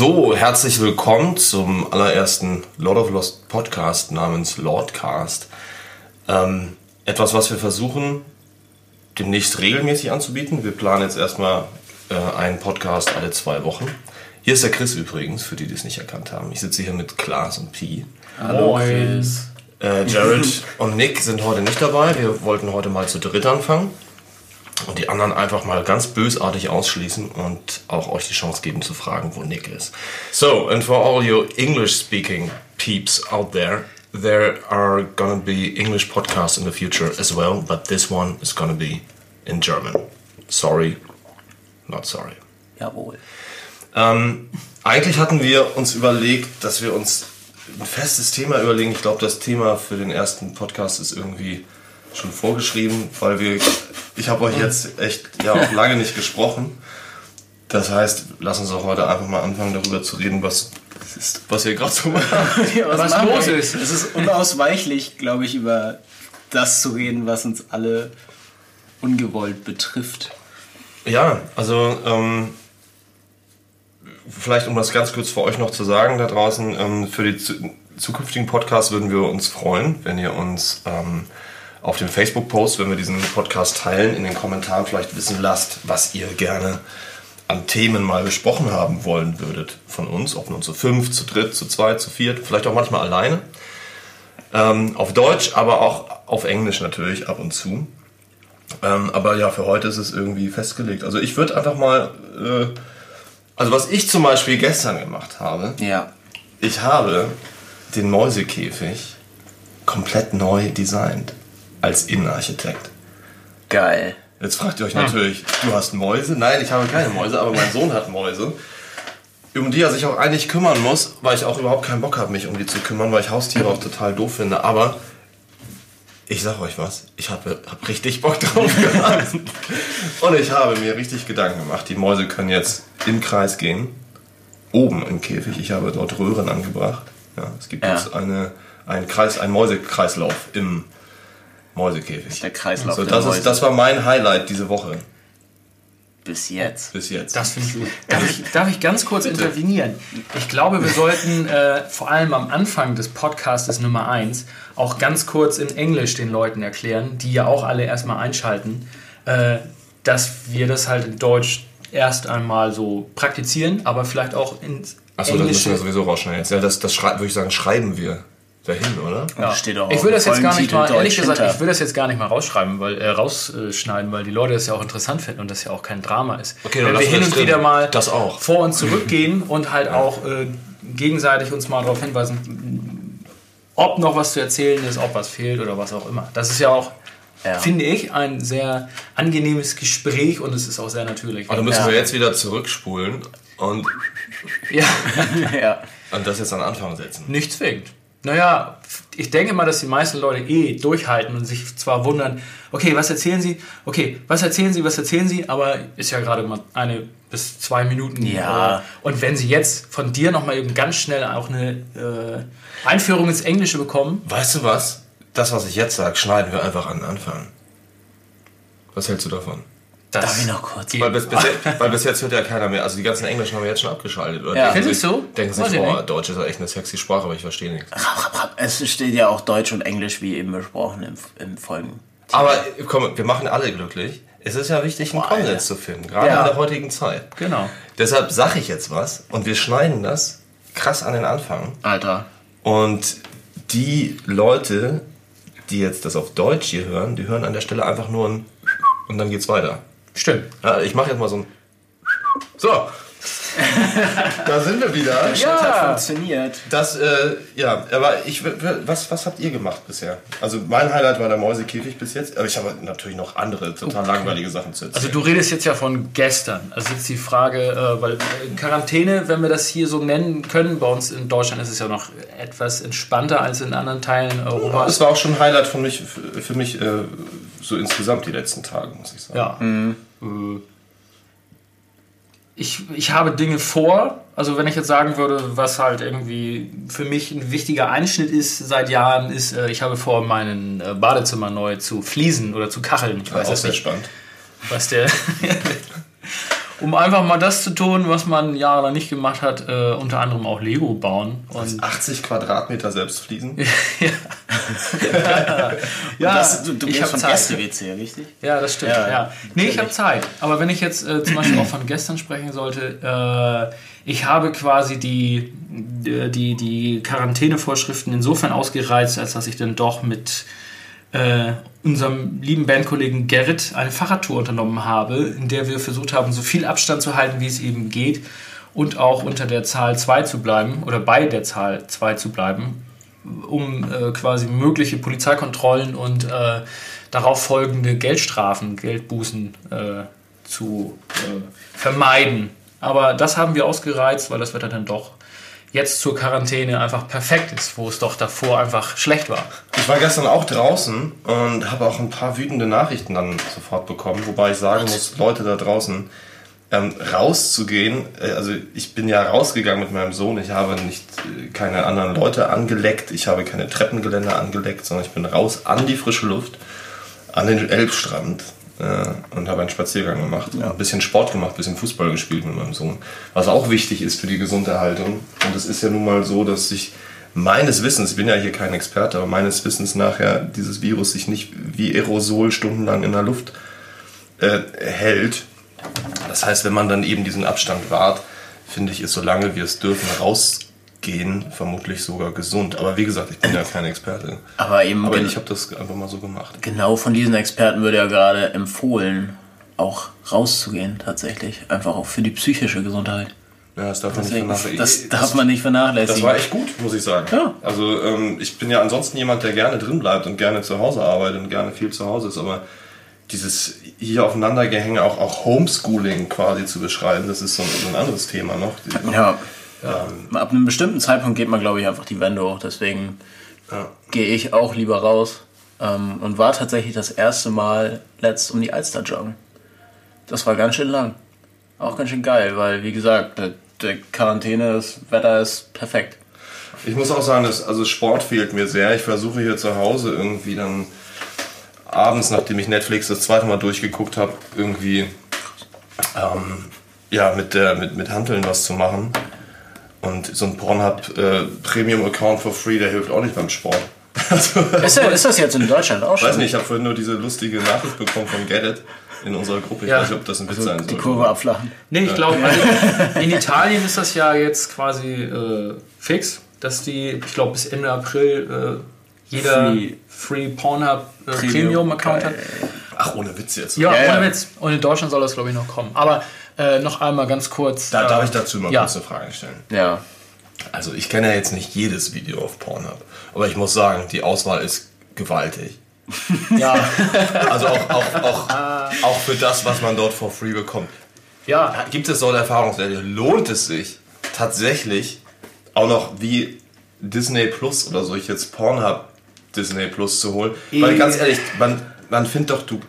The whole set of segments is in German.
So, herzlich willkommen zum allerersten Lord of Lost Podcast namens Lordcast. Ähm, etwas, was wir versuchen demnächst regelmäßig anzubieten. Wir planen jetzt erstmal äh, einen Podcast alle zwei Wochen. Hier ist der Chris übrigens, für die, die es nicht erkannt haben. Ich sitze hier mit Klaas und Pi. Hallo Chris. Äh, Jared und Nick sind heute nicht dabei. Wir wollten heute mal zu dritt anfangen und die anderen einfach mal ganz bösartig ausschließen und auch euch die Chance geben zu fragen, wo Nick ist. So, and for all you English-speaking peeps out there, there are gonna be English podcasts in the future as well, but this one is gonna be in German. Sorry, not sorry. Jawohl. Ähm, eigentlich hatten wir uns überlegt, dass wir uns ein festes Thema überlegen. Ich glaube, das Thema für den ersten Podcast ist irgendwie schon vorgeschrieben, weil wir, ich habe euch jetzt echt ja auch lange nicht gesprochen. Das heißt, lass uns auch heute einfach mal anfangen, darüber zu reden, was, ist, was ihr gerade so macht. Ja, was Was machen los ist. Es ist unausweichlich, glaube ich, über das zu reden, was uns alle ungewollt betrifft. Ja, also ähm, vielleicht um das ganz kurz für euch noch zu sagen da draußen, ähm, für die zu, zukünftigen Podcasts würden wir uns freuen, wenn ihr uns ähm, auf dem Facebook-Post, wenn wir diesen Podcast teilen, in den Kommentaren vielleicht wissen lasst, was ihr gerne an Themen mal besprochen haben wollen würdet von uns, ob nun zu fünf, zu dritt, zu zweit, zu viert, vielleicht auch manchmal alleine. Ähm, auf Deutsch, aber auch auf Englisch natürlich ab und zu. Ähm, aber ja, für heute ist es irgendwie festgelegt. Also ich würde einfach mal, äh, also was ich zum Beispiel gestern gemacht habe, Ja. ich habe den Mäusekäfig komplett neu designt als Innenarchitekt. Geil. Jetzt fragt ihr euch natürlich, du hast Mäuse? Nein, ich habe keine Mäuse, aber mein Sohn hat Mäuse. Um die er sich auch eigentlich kümmern muss, weil ich auch überhaupt keinen Bock habe, mich um die zu kümmern, weil ich Haustiere auch total doof finde. Aber ich sag euch was, ich habe hab richtig Bock drauf gehabt. Und ich habe mir richtig Gedanken gemacht. Die Mäuse können jetzt im Kreis gehen, oben im Käfig. Ich habe dort Röhren angebracht. Ja, es gibt Ja. jetzt eine, einen, Kreis, einen Mäusekreislauf im Mäusekäfig. Der Kreislauf So, der das, Mäuse. ist, das war mein Highlight diese Woche Bis jetzt. bis jetzt. Das finde ich gut. Darf ich, darf ich ganz kurz intervenieren? Ich glaube, wir sollten äh, vor allem am Anfang des Podcastes Nummer 1 auch ganz kurz in Englisch den Leuten erklären, die ja auch alle erstmal einschalten, äh, dass wir das halt in Deutsch erst einmal so praktizieren, aber vielleicht auch ins Achso, das müssen Englische. wir sowieso rausschneiden jetzt. Ja, das, das würde ich sagen, schreiben wir dahin, oder? Ja. Steht auch ich will das jetzt gar nicht mal, ehrlich gesagt, hinter. ich will das jetzt gar nicht mal rausschreiben, weil, äh, rausschneiden, weil die Leute das ja auch interessant finden und das ja auch kein Drama ist. Okay, dann Wenn wir hin und drin. wieder mal Das auch. vor und zurück gehen und halt auch äh, gegenseitig uns mal darauf hinweisen, ob noch was zu erzählen ist, ob was fehlt oder was auch immer. Das ist ja auch, Ja. finde ich, ein sehr angenehmes Gespräch und es ist auch sehr natürlich. Aber dann müssen Ja. wir jetzt wieder zurückspulen und, ja, ja. und das jetzt an den Anfang setzen. nicht zwingend. Naja, ich denke mal, dass die meisten Leute eh durchhalten und sich zwar wundern, okay, was erzählen Sie? Okay, was erzählen Sie? Was erzählen Sie? Aber ist ja gerade mal eine bis zwei Minuten. Ja. Äh, Und wenn Sie jetzt von dir nochmal eben ganz schnell auch eine äh, Einführung ins Englische bekommen, Weißt du was? Das, was ich jetzt sage, schneiden wir einfach an den Anfang. Was hältst du davon? Das Darf ich noch kurz? Weil bis, bis, jetzt, weil bis jetzt hört ja keiner mehr. Also die ganzen Englischen haben wir jetzt schon abgeschaltet. Oder Ja. Findest sich, du? Denken sich, ich boah. Deutsch ist ja echt eine sexy Sprache, aber ich verstehe nichts. Es steht ja auch Deutsch und Englisch, wie eben besprochen, im, im Folgen. Aber komm, wir machen alle glücklich. Es ist ja wichtig, einen Konsens zu finden, gerade Ja. in der heutigen Zeit. Genau. Deshalb sage ich jetzt was und wir schneiden das krass an den Anfang. Alter. Und die Leute, die jetzt das auf Deutsch hier hören, die hören an der Stelle einfach nur ein und dann geht's weiter. Stimmt. Ja, ich mache jetzt mal so ein So. da sind wir wieder. Das hat funktioniert. Das, äh, ja, aber ich, was, was habt ihr gemacht bisher? Also mein Highlight war der Mäusekäfig bis jetzt, aber ich habe natürlich noch andere total langweilige Sachen zu erzählen. Also du redest jetzt ja von gestern. Also jetzt die Frage, äh, weil äh, Quarantäne, wenn wir das hier so nennen können, bei uns in Deutschland ist es ja noch etwas entspannter als in anderen Teilen Europas. das war auch schon ein Highlight von mich, für, für mich äh, so insgesamt die letzten Tage, muss ich sagen. Ja. Äh, Ich, ich habe Dinge vor. Also wenn ich jetzt sagen würde, was halt irgendwie für mich ein wichtiger Einschnitt ist seit Jahren, ist, äh, ich habe vor, meinen äh, Badezimmer neu zu fließen oder zu kacheln. Ich weiß auch jetzt sehr nicht, spannend. was der... um einfach mal das zu tun, was man jahrelang nicht gemacht hat, äh, unter anderem auch Lego bauen. Und 80 Quadratmeter selbst fließen. ja, das, du, du ich von Zeit. Gäste-WC, richtig? Ja, das stimmt. Ja, Ja, Nee, ich habe Zeit. Aber wenn ich jetzt äh, zum Beispiel auch von gestern sprechen sollte, äh, ich habe quasi die, die, die Quarantänevorschriften insofern ausgereizt, als dass ich dann doch mit äh, unserem lieben Bandkollegen Gerrit eine Fahrradtour unternommen habe, in der wir versucht haben, so viel Abstand zu halten, wie es eben geht und auch unter der Zahl 2 zu bleiben oder bei der Zahl 2 zu bleiben, um äh, quasi mögliche Polizeikontrollen und äh, darauf folgende Geldstrafen, Geldbußen äh, zu äh, vermeiden. Aber das haben wir ausgereizt, weil das Wetter dann doch jetzt zur Quarantäne einfach perfekt ist, wo es doch davor einfach schlecht war. Ich war gestern auch draußen und habe auch ein paar wütende Nachrichten dann sofort bekommen, wobei ich sagen muss, Leute da draußen, ähm, rauszugehen, äh, also ich bin ja rausgegangen mit meinem Sohn, ich habe nicht äh, keine anderen Leute angeleckt, ich habe keine Treppengeländer angeleckt, sondern ich bin raus an die frische Luft, an den Elbstrand äh, und habe einen Spaziergang gemacht, ein bisschen Sport gemacht, ein bisschen Fußball gespielt mit meinem Sohn, was auch wichtig ist für die Gesunderhaltung. Und es ist ja nun mal so, dass sich meines Wissens, ich bin ja hier kein Experte, aber meines Wissens nachher dieses Virus sich nicht wie Aerosol stundenlang in der Luft äh, hält. Das heißt, wenn man dann eben diesen Abstand wahrt, finde ich, ist solange wir es dürfen, rausgehen, vermutlich sogar gesund. Aber wie gesagt, ich bin ja kein Experte. Aber eben Aber ich habe das einfach mal so gemacht. genau von diesen Experten würde ja gerade empfohlen, auch rauszugehen tatsächlich. Einfach auch für die psychische Gesundheit. Ja, das darf man nicht vernachlässigen. das darf man nicht vernachlässigen. Das war echt gut, muss ich sagen. Ja. Also ähm, ich bin ja ansonsten jemand, der gerne drin bleibt und gerne zu Hause arbeitet und gerne viel zu Hause ist, aber dieses hier aufeinandergehänge, auch, auch Homeschooling quasi zu beschreiben, das ist so ein, so ein anderes Thema noch. Ja. Ab einem bestimmten Zeitpunkt geht man, glaube ich, einfach die Wände hoch. Deswegen Ja. gehe ich auch lieber raus. Ähm, und war tatsächlich das erste Mal letzt um die Alster joggen. Das war ganz schön lang. Auch ganz schön geil, weil, wie gesagt, der, der Quarantäne, das Wetter ist perfekt. Ich muss auch sagen, dass, also Sport fehlt mir sehr. Ich versuche hier zu Hause irgendwie dann abends, nachdem ich Netflix das zweite Mal durchgeguckt habe, irgendwie ähm, ja, mit, der, mit, mit Hanteln was zu machen. Und so ein Pornhub äh, Premium Account for free, der hilft auch nicht beim Sport. Also, Ist, das- ist das jetzt in Deutschland auch ich schon? weiß nicht, ich habe vorhin nur diese lustige Nachricht bekommen von Get It in unserer Gruppe. Ich Ja. weiß nicht, ob das ein Witz sein Also Die soll. Kurve abflachen. Nee, ich glaube, also in Italien ist das ja jetzt quasi äh, fix, dass die, ich glaube, bis Ende April äh, jeder Free. Free, Pornhub äh, Premium. Premium-Account hat. Ach, ohne Witz jetzt. Ja, Ja, ohne ja. Witz. Und in Deutschland soll das, glaube ich, noch kommen. Aber äh, noch einmal ganz kurz. Da äh, darf ich dazu mal ja. kurz eine Frage stellen. Ja. Also ich kenne ja jetzt nicht jedes Video auf Pornhub, aber ich muss sagen, die Auswahl ist gewaltig. Ja, Also auch, auch, auch, auch für das, was man dort for free bekommt. ja, Gibt es so eine Erfahrungswerte? Lohnt es sich tatsächlich auch noch wie Disney Plus oder so, ich jetzt Pornhub Disney Plus zu holen? Weil ganz ehrlich, man, man findet doch, du,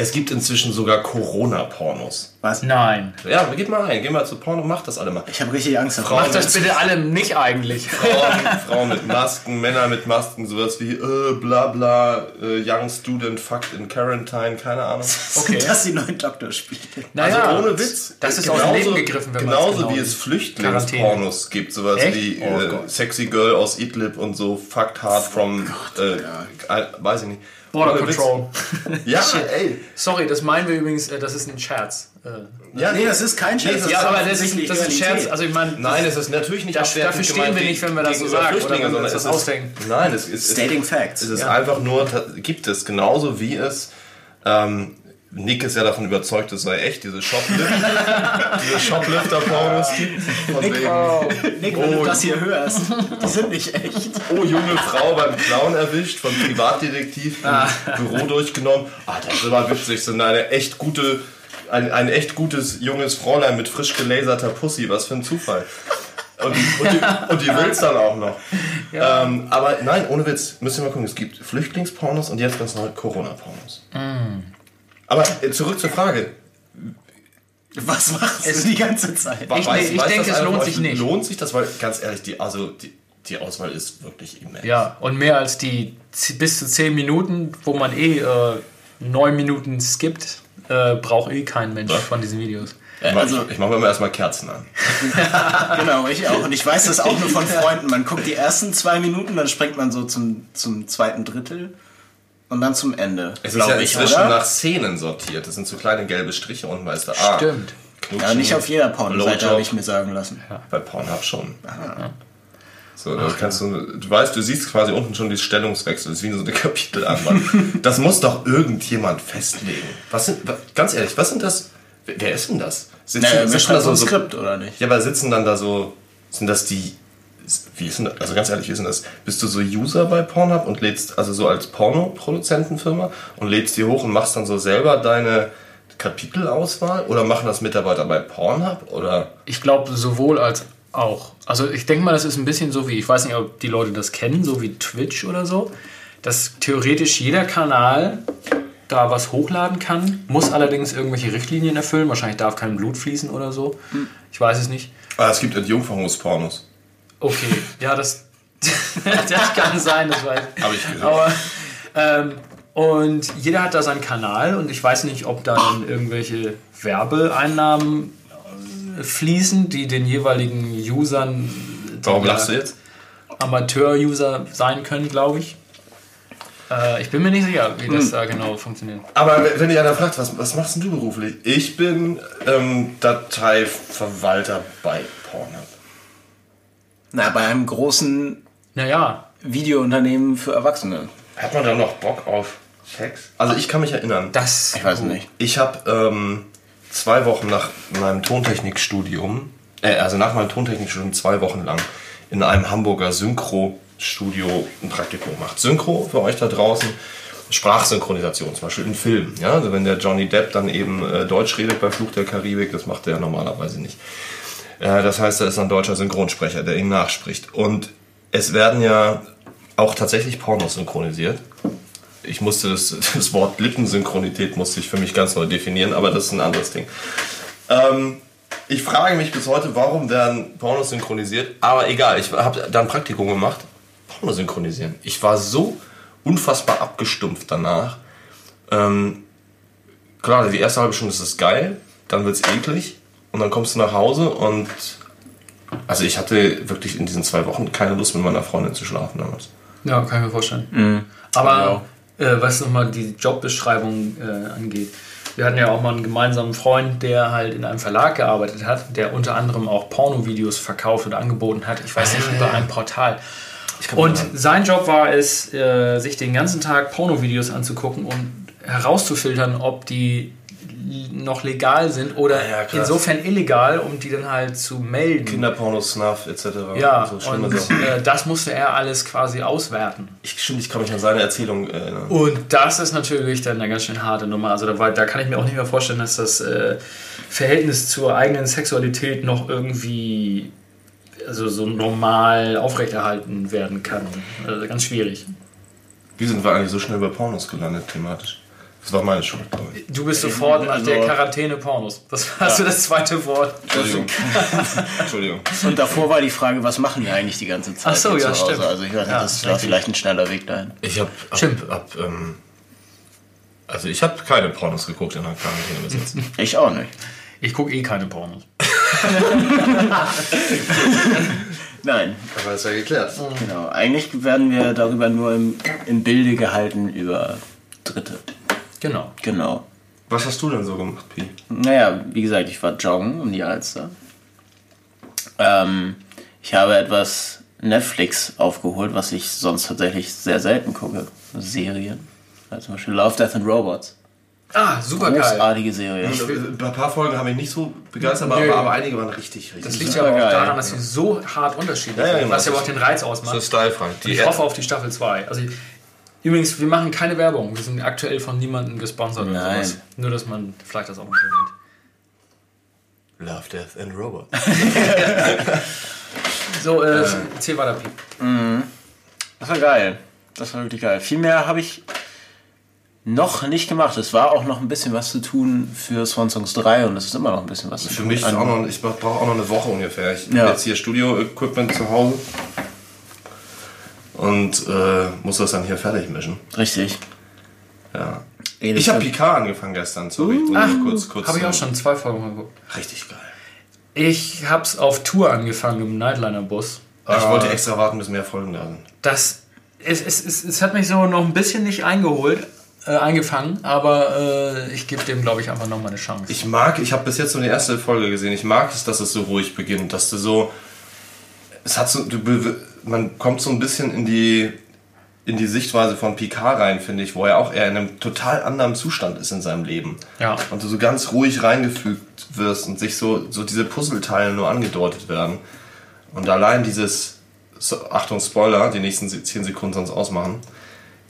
es gibt inzwischen sogar Corona-Pornos. Was? nein. Ja, geht mal rein, geh mal zu Porno, macht das alle mal. Ich habe richtig Angst davor. Macht das bitte alle nicht eigentlich. Frauen, Frauen mit Masken, Männer mit Masken, sowas wie äh, bla bla, äh, Young Student fucked in Quarantine, keine Ahnung. Okay. Dass die neuen Doktor spielen. Naja, also ohne Witz. Das ist aus dem Leben gegriffen, wenn Genauso genau wie es Flüchtlingspornos gibt, sowas Echt? wie Oh äh, Gott. Sexy Girl aus Idlib und so, fucked hard from, äh, äh, weiß ich nicht. Border. Control. Ja, ey. Sorry, das meinen wir übrigens, äh, das ist ein Scherz. Äh, Ja, Nee, das ist kein Scherz. das Ja, ist aber das ist, das ist ein. Scherz. Also ich meine, Nein, es ist natürlich nicht Das- dafür stehen wir nicht, wenn wir das so sagen, oder wenn wir uns das ausdenken. Nein, es ist, Stating es, facts. Es ist Ja. einfach nur, gibt es genauso wie es. Ähm, Nick ist ja davon überzeugt, es sei echt, diese Shoplift, diese Shoplifter-Pornos. Von wegen, Nick, wenn Oh. du das hier hörst, die sind nicht echt. oh, junge Frau beim Clown erwischt, vom Privatdetektiv im Ah. Büro durchgenommen. Ah, das ist immer witzig, so eine echt gute, ein, ein echt gutes junges Fräulein mit frisch gelaserter Pussy, was für ein Zufall. Und, und, die, und die will's dann auch noch. Ähm, aber nein, ohne Witz, müsst ihr mal gucken, es gibt Flüchtlingspornos und jetzt ganz neu Corona-Pornos. Aber äh, zurück zur Frage. Was machst du die ganze Zeit? Ich- nee, ich denke, das es lohnt sich nicht. Lohnt sich das? Weil ganz ehrlich, die, also die, die Auswahl ist wirklich immens. Ja, und mehr als die bis zu 10 Minuten, wo man eh äh, 9 Minuten skippt, äh, braucht eh kein Mensch von diesen Videos. Ich mache also, ich mach mir immer erstmal Kerzen an. genau, ich auch. Und ich weiß das auch nur von Freunden. Man guckt die ersten zwei Minuten, dann springt man so zum, zum zweiten Drittel und dann zum Ende. Es ist ja inzwischen oder? nach Szenen sortiert. Das sind so kleine gelbe Striche und weißt du, ah, Stimmt. Knutschen, ja, nicht auf jeder Pornoseite habe ich mir sagen lassen. Ja. Bei Pornhub schon. Aha. So, Ach, kannst du, du weißt, du siehst quasi unten schon die Stellungswechsel, das ist wie so eine Kapitelanwand. das muss doch irgendjemand festlegen. Was sind, ganz ehrlich, was sind das? Wer ist denn das? Sitzen, naja, sitzen da so ein Skript, oder nicht? Ja, aber sitzen dann da so, sind das die, wie ist denn das, also ganz ehrlich, wie ist denn das? Bist du so User bei Pornhub und lädst, also so als Porno-Produzentenfirma und lädst die hoch und machst dann so selber deine Kapitelauswahl? Oder machen das Mitarbeiter bei Pornhub? Oder? Ich glaube sowohl als auch. Also ich denke mal, das ist ein bisschen so wie, ich weiß nicht, ob die Leute das kennen, so wie Twitch oder so, dass theoretisch jeder Kanal da was hochladen kann, muss allerdings irgendwelche Richtlinien erfüllen. Wahrscheinlich darf kein Blut fließen oder so. Hm. Ich weiß es nicht. Ah, es gibt Entjungferungspornos. Okay, ja, das, das kann sein, das weiß ich. Habe ich gesehen. Aber, ähm, und jeder hat da seinen Kanal und ich weiß nicht, ob da dann irgendwelche Werbeeinnahmen fließen, die den jeweiligen Usern. Warum lachst du jetzt? Amateur-User sein können, glaube ich. Äh, ich bin mir nicht sicher, wie das hm. da genau funktioniert. Aber wenn dich einer fragt, was, was machst du beruflich? Ich bin ähm, Dateiverwalter bei Pornhub. Na, bei einem großen naja. Videounternehmen für Erwachsene. Hat man da noch Bock auf Sex? Also ich kann mich erinnern. Das. Ich weiß nicht. Ich habe ähm, zwei Wochen nach meinem Tontechnikstudium, äh, also nach meinem Tontechnikstudium zwei Wochen lang in einem Hamburger Synchro-Studio ein Praktikum gemacht. Synchro für euch da draußen, Sprachsynchronisation, zum Beispiel in Filmen. Ja? Also wenn der Johnny Depp dann eben äh, Deutsch redet bei Fluch der Karibik, das macht er normalerweise nicht. Das heißt, er ist ein deutscher Synchronsprecher, der ihn nachspricht. Und es werden ja auch tatsächlich Pornos synchronisiert ich musste das, das Wort Lippensynchronität musste ich für mich ganz neu definieren, aber das ist ein anderes Ding. Ähm, ich frage mich bis heute, warum werden Pornos synchronisiert, aber egal, ich habe da ein Praktikum gemacht, Pornos synchronisieren. Ich war so unfassbar abgestumpft danach. Ähm, klar, die erste halbe Stunde ist es geil, dann wird es eklig und dann kommst du nach Hause und also ich hatte wirklich in diesen zwei Wochen keine Lust mit meiner Freundin zu schlafen damals. Ja, kann ich mir vorstellen. Mhm. Aber äh, was nochmal die Jobbeschreibung äh, angeht. Wir hatten ja auch mal einen gemeinsamen Freund, der halt in einem Verlag gearbeitet hat, der unter anderem auch Pornovideos verkauft und angeboten hat. Ich weiß nicht, ah. über ein Portal. Und sein Job war es, äh, sich den ganzen Tag Pornovideos anzugucken und herauszufiltern, ob die noch legal sind oder ja, insofern illegal, um die dann halt zu melden. Kinderporno, Snuff etc. Ja, und, so und äh, das musste er alles quasi auswerten. Ich, stimmt, ich kann mich an seine Erzählung erinnern. Und das ist natürlich dann eine ganz schön harte Nummer. Also da, war, da kann ich mir auch nicht mehr vorstellen, dass das äh, Verhältnis zur eigenen Sexualität noch irgendwie also so normal aufrechterhalten werden kann. Also ganz schwierig. Wie sind wir eigentlich so schnell bei Pornos gelandet thematisch? Das war meine Schuld, glaube ich. Du bist sofort nach der Quarantäne Pornos. Das war ja. so das zweite Wort. Entschuldigung. Entschuldigung. Und davor war die Frage, was machen wir eigentlich die ganze Zeit? Ach so, ja, stimmt. Also ich weiß nicht, ja, das war vielleicht ein schneller Weg dahin. Ich habe hab, hab, ähm, also ich habe keine Pornos geguckt in der Quarantäne bis jetzt. Ich auch nicht. Ich gucke eh keine Pornos. Nein. Aber das ist ja geklärt. Genau. Eigentlich werden wir darüber nur im, im Bilde gehalten über Dritte. Genau. Genau. Was hast du denn so gemacht, Pi? Naja, wie gesagt, ich war joggen um die Alster. Ähm, ich habe etwas Netflix aufgeholt, was ich sonst tatsächlich sehr selten gucke. Serien. Also zum Beispiel Love, Death and Robots. Ah, super geil. Großartige Serie. ein paar Folgen habe ich nicht so begeistert, aber, aber, einige waren richtig, richtig Das liegt ja aber auch daran, dass sie so hart unterschiedlich ja, ja, sind, genau. was ja auch den Reiz ausmacht. So stylefrei. Ich hoffe auf die Staffel 2. Also Übrigens, wir machen keine Werbung. Wir sind aktuell von niemandem gesponsert Nein. oder sowas. Nur, dass man vielleicht das auch mal erwähnt. Love, Death and Robot. so, äh, äh. erzähl weiter, Piep. Mhm. Das war geil. Das war wirklich geil. Viel mehr habe ich noch nicht gemacht. Es war auch noch ein bisschen was zu tun für Swan Songs 3 und es ist immer noch ein bisschen was für zu tun. Für mich ist auch noch, ich brauche auch noch eine Woche ungefähr. Ich ja. habe jetzt hier Studio-Equipment zu Hause und äh, muss das dann hier fertig mischen. Richtig. Ja. Ich habe Picard angefangen gestern, sorry. Uh, Ach, kurz, kurz habe ich auch schon zwei Folgen geguckt. Richtig geil. Ich habe es auf Tour angefangen im Nightliner-Bus. Ich wollte äh, extra warten, bis mehr Folgen da sind. Das, es, es, es, es hat mich so noch ein bisschen nicht eingeholt, äh, eingefangen, aber äh, ich gebe dem, glaube ich, einfach nochmal eine Chance. Ich mag, ich habe bis jetzt nur die erste Folge gesehen, ich mag es, dass es so ruhig beginnt, dass du so, es hat so, du, man kommt so ein bisschen in die, in die Sichtweise von Picard rein, finde ich, wo er auch eher in einem total anderen Zustand ist in seinem Leben. Ja. Und du so ganz ruhig reingefügt wirst und sich so, so diese Puzzleteile nur angedeutet werden. Und allein dieses, so, Achtung, Spoiler, die nächsten 10 Sekunden sonst ausmachen,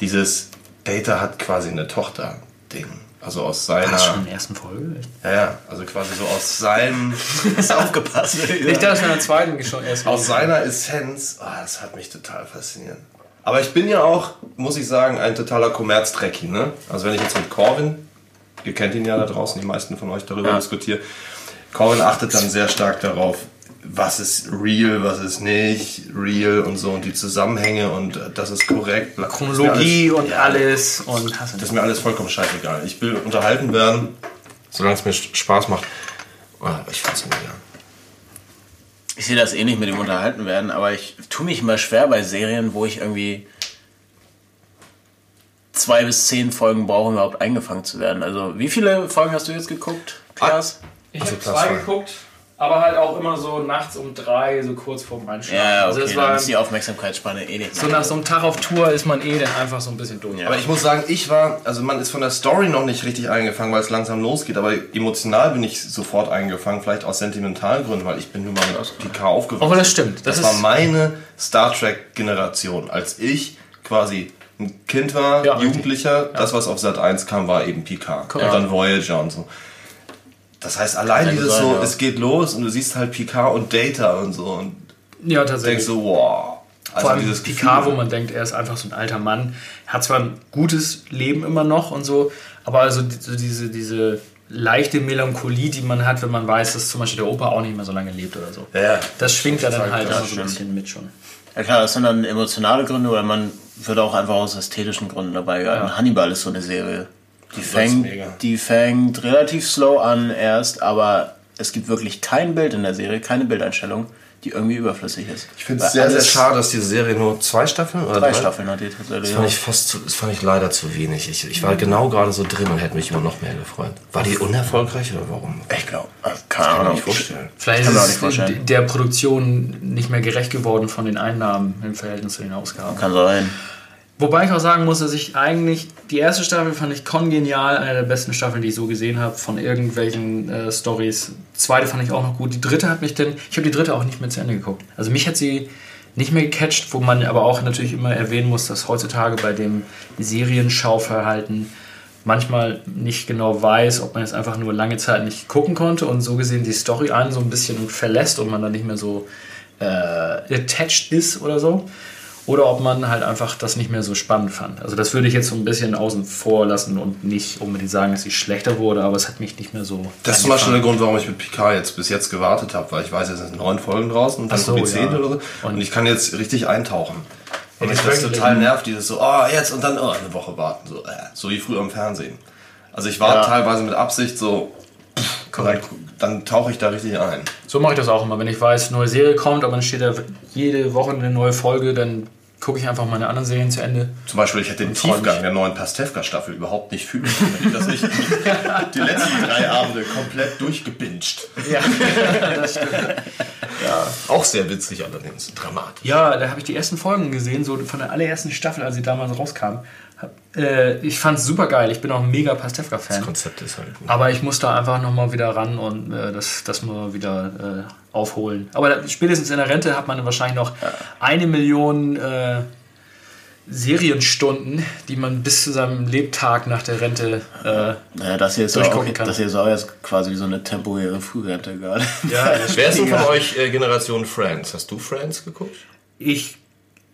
dieses Data hat quasi eine Tochter-Ding. Also aus seiner. War schon in der ersten Folge? Ja, ja, also quasi so aus seinem. Hast aufgepasst. Ich dachte, das wäre in der zweiten schon erst. Aus seiner Essenz, oh, das hat mich total fasziniert. Aber ich bin ja auch, muss ich sagen, ein totaler Kommerzdrecki, ne? Also wenn ich jetzt mit Corvin, ihr kennt ihn ja da draußen, die meisten von euch darüber ja. diskutiere, Corvin achtet dann sehr stark darauf, was ist real, was ist nicht real und so und die Zusammenhänge und das ist korrekt. Chronologie alles, und ja, alles und das ist mir alles vollkommen scheißegal. Ich will unterhalten werden, solange es mir Spaß macht. Oh, ich fand's mega. Ich sehe das ähnlich eh mit dem Unterhalten werden, aber ich tue mich immer schwer bei Serien, wo ich irgendwie zwei bis zehn Folgen brauche, um überhaupt eingefangen zu werden. Also, wie viele Folgen hast du jetzt geguckt, Klaas? Ich habe zwei geguckt aber halt auch immer so nachts um drei, so kurz vorm Einschlafen. Ja, also okay, also es war, ist die Aufmerksamkeitsspanne eh nicht. So nach so einem Tag auf Tour ist man eh dann einfach so ein bisschen durch. Ja. Aber ich muss sagen, ich war, also man ist von der Story noch nicht richtig eingefangen, weil es langsam losgeht, aber emotional bin ich sofort eingefangen, vielleicht aus sentimentalen Gründen, weil ich bin nun mal mit PK aufgewachsen. Aber das stimmt. Das, das war meine Star Trek Generation, als ich quasi ein Kind war, ja, Jugendlicher, ja. das was auf Sat 1 kam, war eben PK. Und dann Voyager und so. Das heißt, allein dieses sein, so, ja. es geht los und du siehst halt Picard und Data und so und ja, tatsächlich. denkst so, wow. Also Vor allem dieses Picard, Gefühl. wo man denkt, er ist einfach so ein alter Mann. Er hat zwar ein gutes Leben immer noch und so, aber also so diese, diese leichte Melancholie, die man hat, wenn man weiß, dass zum Beispiel der Opa auch nicht mehr so lange lebt oder so. Ja, das schwingt ja dann halt auch so ein bisschen mit schon. Ja klar, das sind dann emotionale Gründe oder man würde auch einfach aus ästhetischen Gründen dabei Ja. Hannibal ist so eine Serie. Die fängt, die fängt relativ slow an erst, aber es gibt wirklich kein Bild in der Serie, keine Bildeinstellung, die irgendwie überflüssig ist. Ich finde es sehr, sehr schade, dass die Serie nur zwei Staffeln oder drei, drei? Staffeln hat die tatsächlich. Das fand ich fast zu, das fand ich leider zu wenig. Ich, ich war genau gerade so drin und hätte mich immer noch mehr gefreut. War die unerfolgreich oder warum? Ich glaube, kann ich mir nicht vorstellen. Vielleicht ist es vorstellen. der Produktion nicht mehr gerecht geworden von den Einnahmen im Verhältnis zu den Ausgaben. Kann sein. Wobei ich auch sagen muss, dass ich eigentlich die erste Staffel fand ich kongenial, eine der besten Staffeln, die ich so gesehen habe von irgendwelchen äh, Stories. Zweite fand ich auch noch gut. Die dritte hat mich denn, ich habe die dritte auch nicht mehr zu Ende geguckt. Also mich hat sie nicht mehr gecatcht, wo man aber auch natürlich immer erwähnen muss, dass heutzutage bei dem Serienschauverhalten manchmal nicht genau weiß, ob man jetzt einfach nur lange Zeit nicht gucken konnte und so gesehen die Story einen so ein bisschen verlässt und man dann nicht mehr so äh, attached ist oder so oder ob man halt einfach das nicht mehr so spannend fand. Also das würde ich jetzt so ein bisschen außen vor lassen und nicht unbedingt sagen, dass sie schlechter wurde, aber es hat mich nicht mehr so. Das ist zum Beispiel der Grund, warum ich mit Picard jetzt bis jetzt gewartet habe, weil ich weiß, es sind neun Folgen draußen und dann so, zehn ja. oder so. Und, und, ich kann jetzt richtig eintauchen. Und mich das total nervt, dieses so, oh, jetzt und dann oh, eine Woche warten. So, äh, so wie früher im Fernsehen. Also ich warte ja. teilweise mit Absicht so, korrekt, dann tauche ich da richtig ein. So mache ich das auch immer. Wenn ich weiß, neue Serie kommt, aber dann steht da jede Woche eine neue Folge, dann gucke ich einfach meine anderen Serien zu Ende. Zum Beispiel, ich hätte den Tiefgang der neuen Pastewka-Staffel überhaupt nicht fühlen können, dass ich die letzten drei Abende komplett durchgebinged. Ja, das stimmt. Ja. Auch sehr witzig allerdings, dramatisch. Ja, da habe ich die ersten Folgen gesehen, so von der allerersten Staffel, als sie damals rauskam. Äh, ich fand es super geil. Ich bin auch ein mega Pastewka-Fan. Das Konzept ist halt gut. Aber ich muss da einfach nochmal wieder ran und äh, das, das mal wieder äh, aufholen. Aber da, spätestens in der Rente hat man wahrscheinlich noch ja. eine Million äh, Serienstunden, die man bis zu seinem Lebtag nach der Rente äh, naja, das hier ist durchgucken auch, kann. Das hier ist auch jetzt quasi wie so eine temporäre Frührente gerade. Ja, Wer ist denn von euch äh, Generation Friends? Hast du Friends geguckt? Ich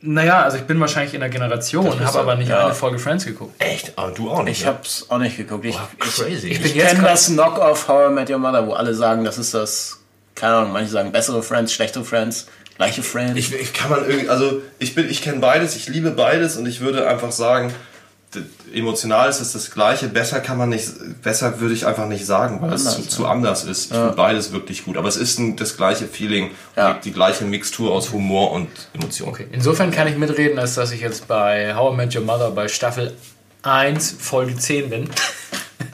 naja, also ich bin wahrscheinlich in der Generation, habe aber nicht ja. eine Folge Friends geguckt. Echt? Aber du auch nicht? Ich ne? hab's auch nicht geguckt. Ich, oh, crazy. Ich, ich, ich kenne das Knock-off How I Met Your Mother, wo alle sagen, das ist das, keine Ahnung, manche sagen bessere Friends, schlechtere Friends, gleiche Friends. Ich, ich kann man irgendwie, also ich bin, ich kenne beides, ich liebe beides und ich würde einfach sagen, emotional ist es das Gleiche. Besser kann man nicht, besser würde ich einfach nicht sagen, weil anders, es zu, ja. zu, anders ist. Ich ja. finde beides wirklich gut. Aber es ist ein, das gleiche Feeling, ja. die, die, gleiche Mixtur aus Humor und Emotion. Okay. Insofern kann ich mitreden, als dass ich jetzt bei How I Met Your Mother bei Staffel 1 Folge 10 bin.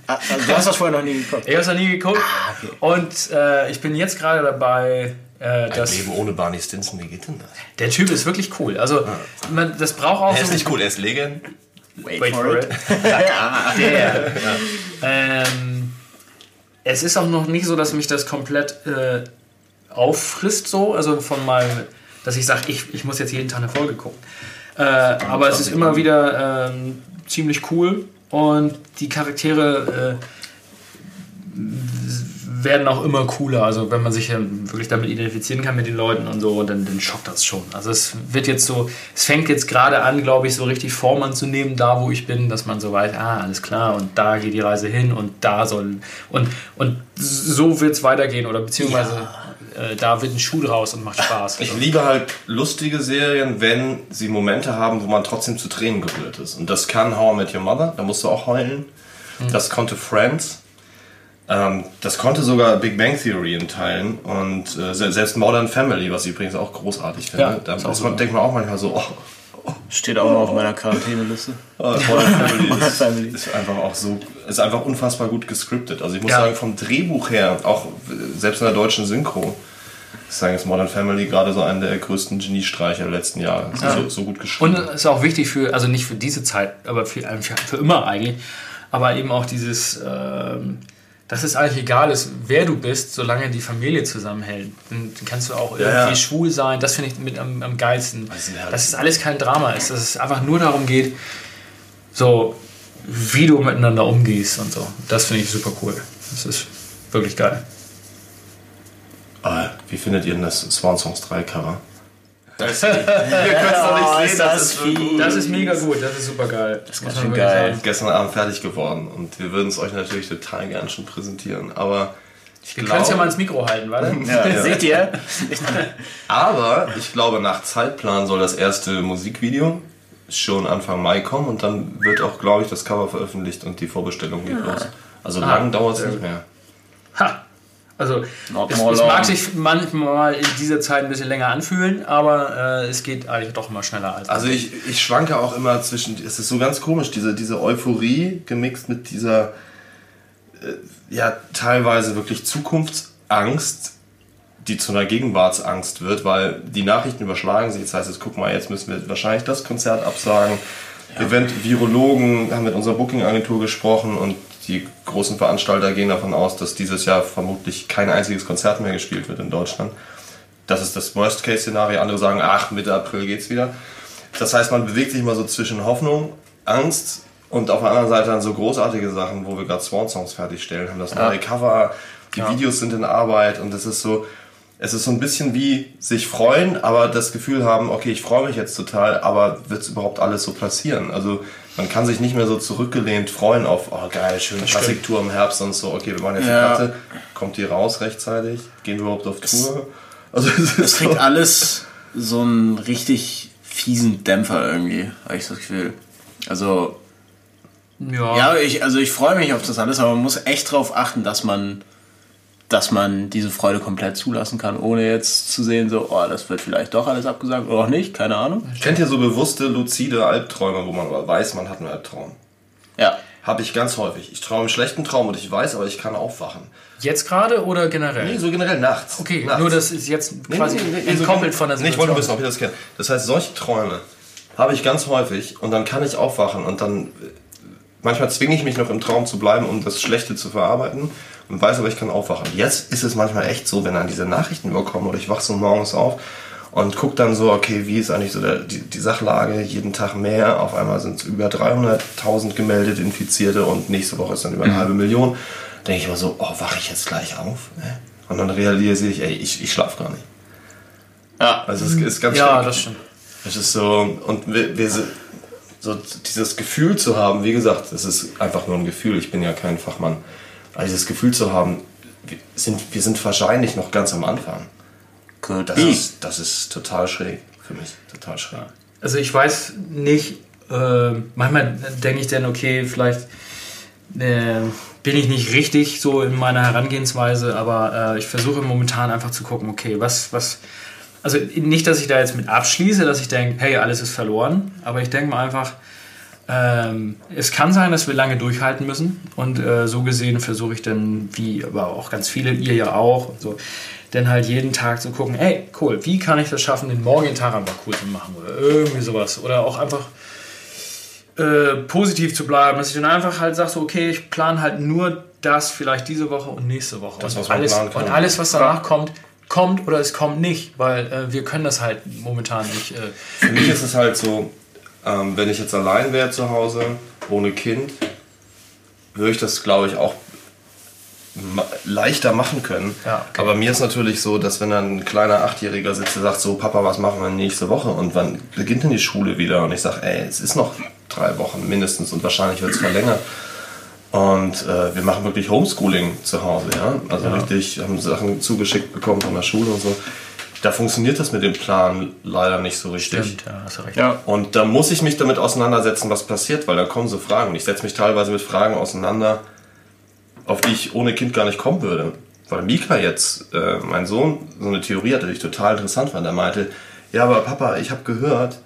Ah, also du hast das vorher noch nie geguckt? Ich habe es noch nie geguckt. Ah, okay. Und äh, ich bin jetzt gerade dabei, äh, das Leben ohne Barney Stinson, wie geht denn das? Der Typ ist wirklich cool. Also, man, das braucht auch. Er ist so nicht cool, er ist Legend. Wait, Wait for, for, it. it. ja, der. Ja. Ähm, es ist auch noch nicht so, dass mich das komplett äh, auffrisst, so. Also von meinem, dass ich sage, ich, ich muss jetzt jeden Tag eine Folge gucken. Äh, aber es ist immer wieder ähm, ziemlich cool und die Charaktere äh, werden auch immer cooler. Also wenn man sich ja wirklich damit identifizieren kann mit den Leuten und so, dann, dann schockt das schon. Also es wird jetzt so, es fängt jetzt gerade an, glaube ich, so richtig Form anzunehmen, da wo ich bin, dass man so weiß, ah, alles klar, und da geht die Reise hin und da soll. Und, und so wird es weitergehen oder beziehungsweise ja. äh, da wird ein Schuh draus und macht Spaß. Ich liebe halt lustige Serien, wenn sie Momente haben, wo man trotzdem zu Tränen gerührt ist. Und das kann How I Met Your Mother, da musst du auch heulen. Mhm. Das konnte Friends ähm, das konnte sogar Big Bang Theory in Teilen und äh, selbst Modern Family, was ich übrigens auch großartig finde. Ja, da ist man, denkt man auch manchmal so, oh, Steht auch oh. noch auf meiner Quarantäneliste. Oh, Modern Family ist, ist, einfach auch so, ist einfach unfassbar gut gescriptet. Also ich muss ja. sagen, vom Drehbuch her, auch selbst in der deutschen Synchro, ich sagen, ist Modern Family gerade so einer der größten Geniestreiche der letzten Jahre. Ja. So, so, gut geschrieben. Und ist auch wichtig für, also nicht für diese Zeit, aber für, für, für immer eigentlich, aber eben auch dieses, ähm, dass es eigentlich egal ist, wer du bist, solange die Familie zusammenhält. Dann kannst du auch irgendwie ja, schwul sein, das finde ich mit am, am geilsten. Dass es alles kein Drama ist, dass es einfach nur darum geht, so wie du miteinander umgehst und so. Das finde ich super cool. Das ist wirklich geil. Ah, wie findet ihr denn das Swan Songs 3 Cover? Das, ihr könnt es noch nicht oh, sehen, das, das, ist gut. Das ist mega gut, das ist super geil. Das ist ganz schön geil. Sagen. Gestern Abend fertig geworden und wir würden es euch natürlich total gern schon präsentieren, aber ich wir können es ja mal ins Mikro halten, warte. Ja, ja. Seht ihr? aber ich glaube, nach Zeitplan soll das erste Musikvideo schon Anfang Mai kommen und dann wird auch, glaube ich, das Cover veröffentlicht und die Vorbestellung geht ja. los. Also ah, lang dauert es nicht mehr. Ha! Also es, es, mag sich manchmal in dieser Zeit ein bisschen länger anfühlen, aber äh, es geht eigentlich doch immer schneller als. Also ich, ich schwanke auch immer zwischen, es ist so ganz komisch, diese, diese Euphorie gemixt mit dieser äh, ja teilweise wirklich Zukunftsangst, die zu einer Gegenwartsangst wird, weil die Nachrichten überschlagen sich. Das heißt, jetzt guck mal, jetzt müssen wir wahrscheinlich das Konzert absagen. Ja. Event-Virologen haben mit unserer Booking-Agentur gesprochen und die großen Veranstalter gehen davon aus, dass dieses Jahr vermutlich kein einziges Konzert mehr gespielt wird in Deutschland. Das ist das Worst-Case-Szenario. Andere sagen, ach, Mitte April geht's wieder. Das heißt, man bewegt sich immer so zwischen Hoffnung, Angst und auf der anderen Seite dann so großartige Sachen, wo wir gerade Swan-Songs fertigstellen, haben das neue Cover, die ja. Videos sind in Arbeit und es ist so, es ist so ein bisschen wie sich freuen, aber das Gefühl haben, okay, ich freue mich jetzt total, aber wird es überhaupt alles so passieren? Also man kann sich nicht mehr so zurückgelehnt freuen auf, oh geil, schöne Klassiktour im Herbst und so, okay, wir machen jetzt ja. eine Platte, kommt die raus rechtzeitig, gehen wir überhaupt auf Tour? Also es, es kriegt so alles so einen richtig fiesen Dämpfer irgendwie, habe ich das Gefühl. Also ja, ja ich, also ich freue mich auf das alles, aber man muss echt darauf achten, dass man dass man diese Freude komplett zulassen kann, ohne jetzt zu sehen, so, oh, das wird vielleicht doch alles abgesagt oder auch nicht, keine Ahnung. Kennt ihr so bewusste, luzide Albträume, wo man aber weiß, man hat einen Albtraum? Ja. Habe ich ganz häufig. Ich träume einen schlechten Traum und ich weiß, aber ich kann aufwachen. Jetzt gerade oder generell? Nee, so generell nachts. Okay, nachts. nur das ist jetzt quasi nee, nee, nee, entkoppelt so von der Situation. Nee, ich wollte wissen, ob ihr das kennt. Das heißt, solche Träume habe ich ganz häufig und dann kann ich aufwachen und dann manchmal zwinge ich mich noch im Traum zu bleiben, um das Schlechte zu verarbeiten und weiß aber, ich kann aufwachen. Jetzt ist es manchmal echt so, wenn dann diese Nachrichten überkommen oder ich wache so morgens auf und gucke dann so, okay, wie ist eigentlich so der, die, die Sachlage, jeden Tag mehr, auf einmal sind es über 300.000 gemeldet Infizierte und nächste Woche ist dann über eine mhm. halbe Million. Denke ich immer so, oh, wache ich jetzt gleich auf? Und dann realisiere ich, ey, ich, ich schlafe gar nicht. Ja. Also es ist ganz Ja, das stimmt. Es ist so, und wir, wir so dieses Gefühl zu haben, wie gesagt, es ist einfach nur ein Gefühl, ich bin ja kein Fachmann, aber dieses Gefühl zu haben, wir sind, wir sind wahrscheinlich noch ganz am Anfang. Das ist, das ist total schräg für mich, total schräg. Also ich weiß nicht, Äh, manchmal denke ich dann, okay, vielleicht äh, bin ich nicht richtig so in meiner Herangehensweise, aber äh, ich versuche momentan einfach zu gucken, okay, was, was, also nicht, dass ich da jetzt mit abschließe, dass ich denke, hey, alles ist verloren, aber ich denke mal einfach, ähm, es kann sein, dass wir lange durchhalten müssen und äh, so gesehen versuche ich dann, wie aber auch ganz viele, ihr ja auch, und so, dann halt jeden Tag zu gucken, ey, cool, wie kann ich das schaffen, den morgigen Tag einfach cool zu machen oder irgendwie sowas oder auch einfach äh, positiv zu bleiben, dass ich dann einfach halt sage, so, okay, ich plane halt nur das vielleicht diese Woche und nächste Woche. Das, und, alles, und alles, was danach kommt, kommt oder es kommt nicht, weil äh, wir können das halt momentan nicht. Äh, Für mich ist es halt so, ähm, wenn ich jetzt allein wäre zu Hause, ohne Kind, würde ich das, glaube ich, auch ma- leichter machen können. Ja, okay. Aber mir ist natürlich so, dass wenn dann ein kleiner Achtjähriger sitzt, der sagt so, Papa, was machen wir nächste Woche? Und wann beginnt denn die Schule wieder? Und ich sage, ey, es ist noch drei Wochen mindestens und wahrscheinlich wird es verlängert. Und äh, wir machen wirklich Homeschooling zu Hause, ja. Also richtig, haben Sachen zugeschickt bekommen von der Schule und so. Da funktioniert das mit dem Plan leider nicht so richtig. ja, hast du recht. Ja. Und da muss ich mich damit auseinandersetzen, was passiert, weil da kommen so Fragen. Und ich setze mich teilweise mit Fragen auseinander, auf die ich ohne Kind gar nicht kommen würde. Weil Mika jetzt, äh, mein Sohn, so eine Theorie hatte, die ich total interessant fand. Er meinte, ja, aber Papa, ich habe gehört,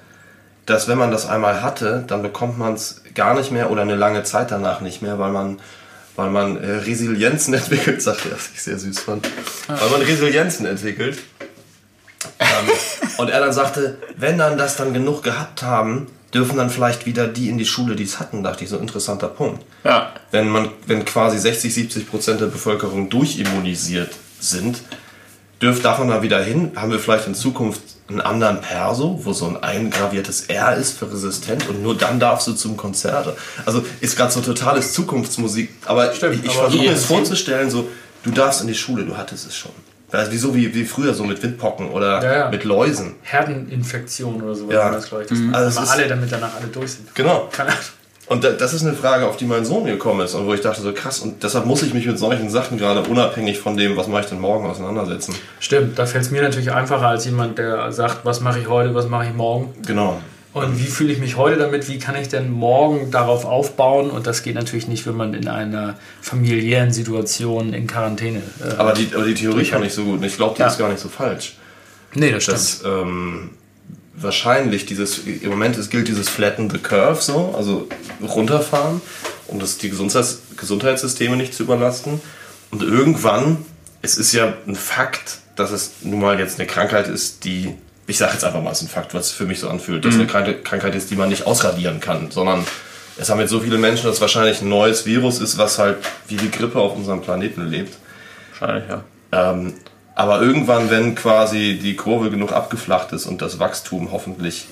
dass wenn man das einmal hatte, dann bekommt man es gar nicht mehr oder eine lange Zeit danach nicht mehr, weil man, weil man äh, Resilienzen entwickelt, sagt er, was ich sehr süß fand. Weil man Resilienzen entwickelt. Ähm, und er dann sagte, wenn dann das dann genug gehabt haben, dürfen dann vielleicht wieder die in die Schule, die es hatten, dachte ich, so ein interessanter Punkt. Ja. Wenn man, wenn quasi 60, 70 Prozent der Bevölkerung durchimmunisiert sind, dürft davon da wieder hin, haben wir vielleicht in Zukunft einen anderen Perso, wo so ein eingraviertes R ist für resistent und nur dann darfst du zum Konzert. Also ist gerade so totales Zukunftsmusik, aber ich, ich aber versuche mir das vorzustellen, so, du darfst in die Schule, du hattest es schon. Also wieso wie, wie früher so mit Windpocken oder Ja, ja. mit Läusen. Herdeninfektion oder so, Ja. das, glaube ich. Das Also es aber ist- alle, damit danach alle durch sind. Genau. Keine Ahnung. Und da, das ist eine Frage, auf die mein Sohn gekommen ist und wo ich dachte so krass und deshalb muss ich mich mit solchen Sachen gerade unabhängig von dem, was mache ich denn morgen auseinandersetzen. Stimmt, da fällt es mir natürlich einfacher als jemand, der sagt, was mache ich heute, was mache ich morgen. Genau. Und wie fühle ich mich heute damit? Wie kann ich denn morgen darauf aufbauen? Und das geht natürlich nicht, wenn man in einer familiären Situation in Quarantäne. Äh, Aber die, aber die Theorie fand ich so gut und ich glaube, die Ja. ist gar nicht so falsch. nee, das stimmt. Dass ähm, wahrscheinlich dieses, im Moment ist, gilt dieses Flatten the Curve so, also runterfahren, um das, die Gesundheits, Gesundheitssysteme nicht zu überlasten. Und irgendwann, es ist ja ein Fakt, dass es nun mal jetzt eine Krankheit ist, die, ich sage jetzt einfach mal, es ist ein Fakt, was für mich so anfühlt, dass eine Krank- Krankheit ist, die man nicht ausradieren kann, sondern es haben jetzt so viele Menschen, dass es wahrscheinlich ein neues Virus ist, was halt wie die Grippe auf unserem Planeten lebt. Wahrscheinlich, ja. Ähm, aber irgendwann, wenn quasi die Kurve genug abgeflacht ist und das Wachstum hoffentlich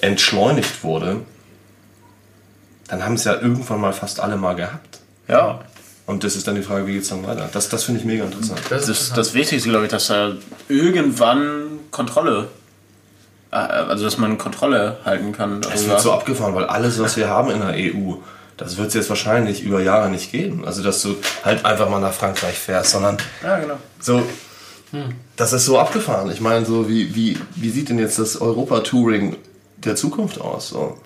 entschleunigt wurde, dann haben es ja irgendwann mal fast alle mal gehabt. Ja. Und das ist dann die Frage, wie geht es dann weiter? Das, das finde ich mega interessant. Das Das, das Wichtigste, glaube ich, dass da irgendwann Kontrolle, äh, also dass man Kontrolle halten kann. Es wird so abgefahren, weil alles, was wir haben in der EU, das wird es jetzt wahrscheinlich über Jahre nicht geben. Also, dass du halt einfach mal nach Frankreich fährst, sondern ja, genau. so, das ist so abgefahren. Ich meine, so, wie, wie, wie sieht denn jetzt das Europa-Touring der Zukunft aus? So,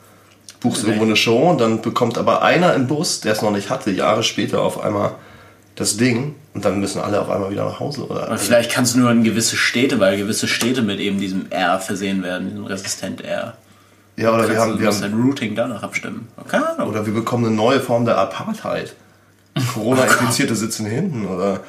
buchst irgendwo eine Show und dann bekommt aber einer im Bus, der es noch nicht hatte, Jahre später auf einmal das Ding und dann müssen alle auf einmal wieder nach Hause. Oder Und vielleicht kannst du nur in gewisse Städte, weil gewisse Städte mit eben diesem R versehen werden, diesem resistent R. ja, oder wir haben, wir musst haben, dein Routing danach abstimmen. Keine Ahnung. oder wir bekommen eine neue Form der Apartheid. Corona-Infizierte sitzen hinten oder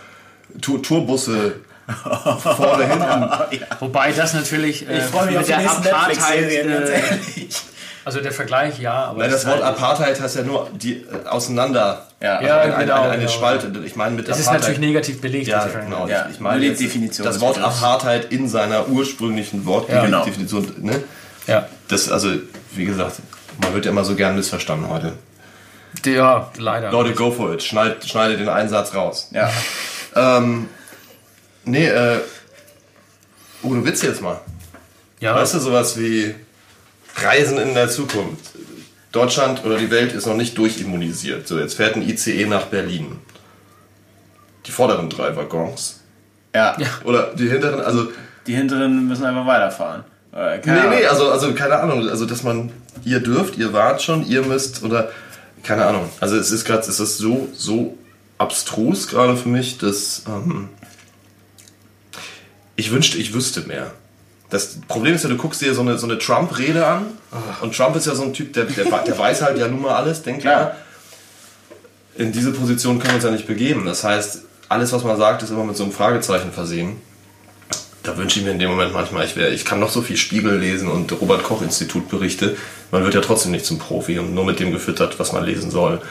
Tour Tourbusse vorne hinten. Wobei das natürlich äh, Ich freue mich auf Netflix-Serien, ganz äh, ehrlich. Also der Vergleich ja, aber Nein, das ist Wort halt- Apartheid heißt ja nur die äh, auseinander. Ja. Ja, eine, eine, genau, eine, eine genau. Spalte. Ich meine mit ist Apartheid- natürlich negativ belegt. Ja, genau. Ja, ich meine jetzt Definition das Wort. Apartheid in seiner ursprünglichen Wortdefinition. Ne? Ja. Das, also, wie gesagt, man wird ja immer so gern missverstanden heute. ja, leider. Leute, go for it. Schneid, schneide den Einsatz raus. Ja. Ähm, nee, äh, ohne Witz jetzt mal. ja, Weißt du, sowas wie Reisen in der Zukunft. Deutschland oder die Welt ist noch nicht durchimmunisiert. So, jetzt fährt ein ICE nach Berlin. Die vorderen drei Waggons. ja. Oder die hinteren, also Die hinteren müssen einfach weiterfahren. Äh, nee, nee, also, also keine Ahnung. Also, dass man, ihr dürft, ihr wart schon, ihr müsst oder keine Ahnung. Also, es ist gerade, es ist so, so abstrus gerade für mich, dass ähm, ich wünschte, ich wüsste mehr. Das Problem ist ja, du guckst dir so eine, so eine Trump-Rede an oh. und Trump ist ja so ein Typ, der, der, der weiß halt ja nun mal alles, denkt ja. In diese Position können wir uns ja nicht begeben. Das heißt, alles, was man sagt, ist immer mit so einem Fragezeichen versehen. Da wünsche ich mir in dem Moment manchmal, ich, wär, ich kann noch so viel Spiegel lesen und Robert-Koch-Institut Berichte. Man wird ja trotzdem nicht zum Profi und nur mit dem gefüttert, was man lesen soll.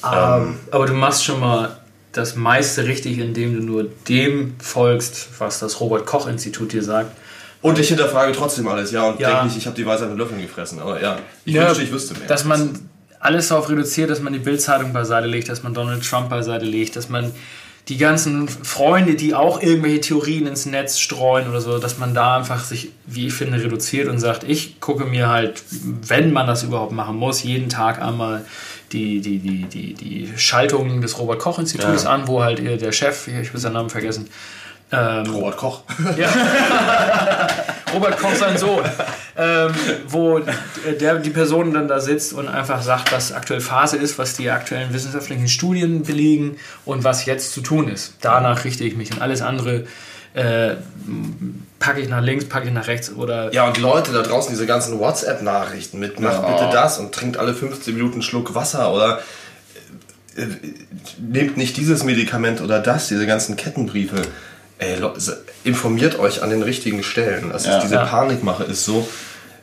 Aber, ähm, aber du machst schon mal das meiste richtig, indem du nur dem folgst, was das Robert-Koch-Institut dir sagt. Und ich hinterfrage trotzdem alles, ja, und ja. denke nicht, ich habe die Weisheit mit Löffeln gefressen. Aber ja, ich ja, wünschte, ich wüsste mehr. Dass man alles darauf reduziert, dass man die Bildzeitung beiseite legt, dass man Donald Trump beiseite legt, dass man die ganzen Freunde, die auch irgendwelche Theorien ins Netz streuen oder so, dass man da einfach sich, wie ich finde, reduziert und sagt, ich gucke mir halt, wenn man das überhaupt machen muss, jeden Tag einmal die, die, die, die, die Schaltungen des Robert-Koch-Instituts ja. an, wo halt der Chef, ich habe seinen Namen vergessen, ähm, Robert Koch. Ja. Robert Koch, sein Sohn. Ähm, wo der, die Person dann da sitzt und einfach sagt, was aktuell Phase ist, was die aktuellen wissenschaftlichen Studien belegen und was jetzt zu tun ist. Danach richte ich mich und alles andere äh, packe ich nach links, packe ich nach rechts oder. Ja, und Leute da draußen, diese ganzen WhatsApp-Nachrichten mit, mach ja. bitte das und trinkt alle 15 Minuten einen Schluck Wasser oder äh, nehmt nicht dieses Medikament oder das, diese ganzen Kettenbriefe ey, informiert euch an den richtigen Stellen. Also ja, diese ja. Panikmache ist so,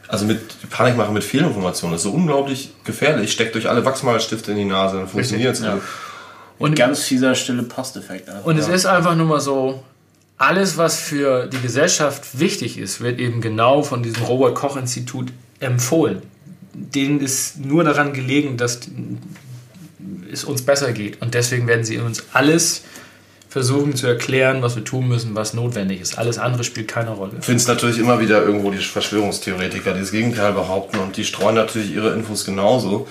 also mit Panikmache mit Fehlinformationen ist so unglaublich gefährlich. Steckt euch alle Wachsmalstifte in die Nase, dann funktioniert es. Ja. Und ganz fieser stille Posteffekt. Also. Und es ist einfach nur mal so, alles, was für die Gesellschaft wichtig ist, wird eben genau von diesem Robert Koch Institut empfohlen. Denen ist nur daran gelegen, dass es uns besser geht. Und deswegen werden sie uns alles versuchen zu erklären, was wir tun müssen, was notwendig ist. Alles andere spielt keine Rolle. Ich finde es natürlich immer wieder irgendwo die Verschwörungstheoretiker, die das Gegenteil behaupten und die streuen natürlich ihre Infos genauso.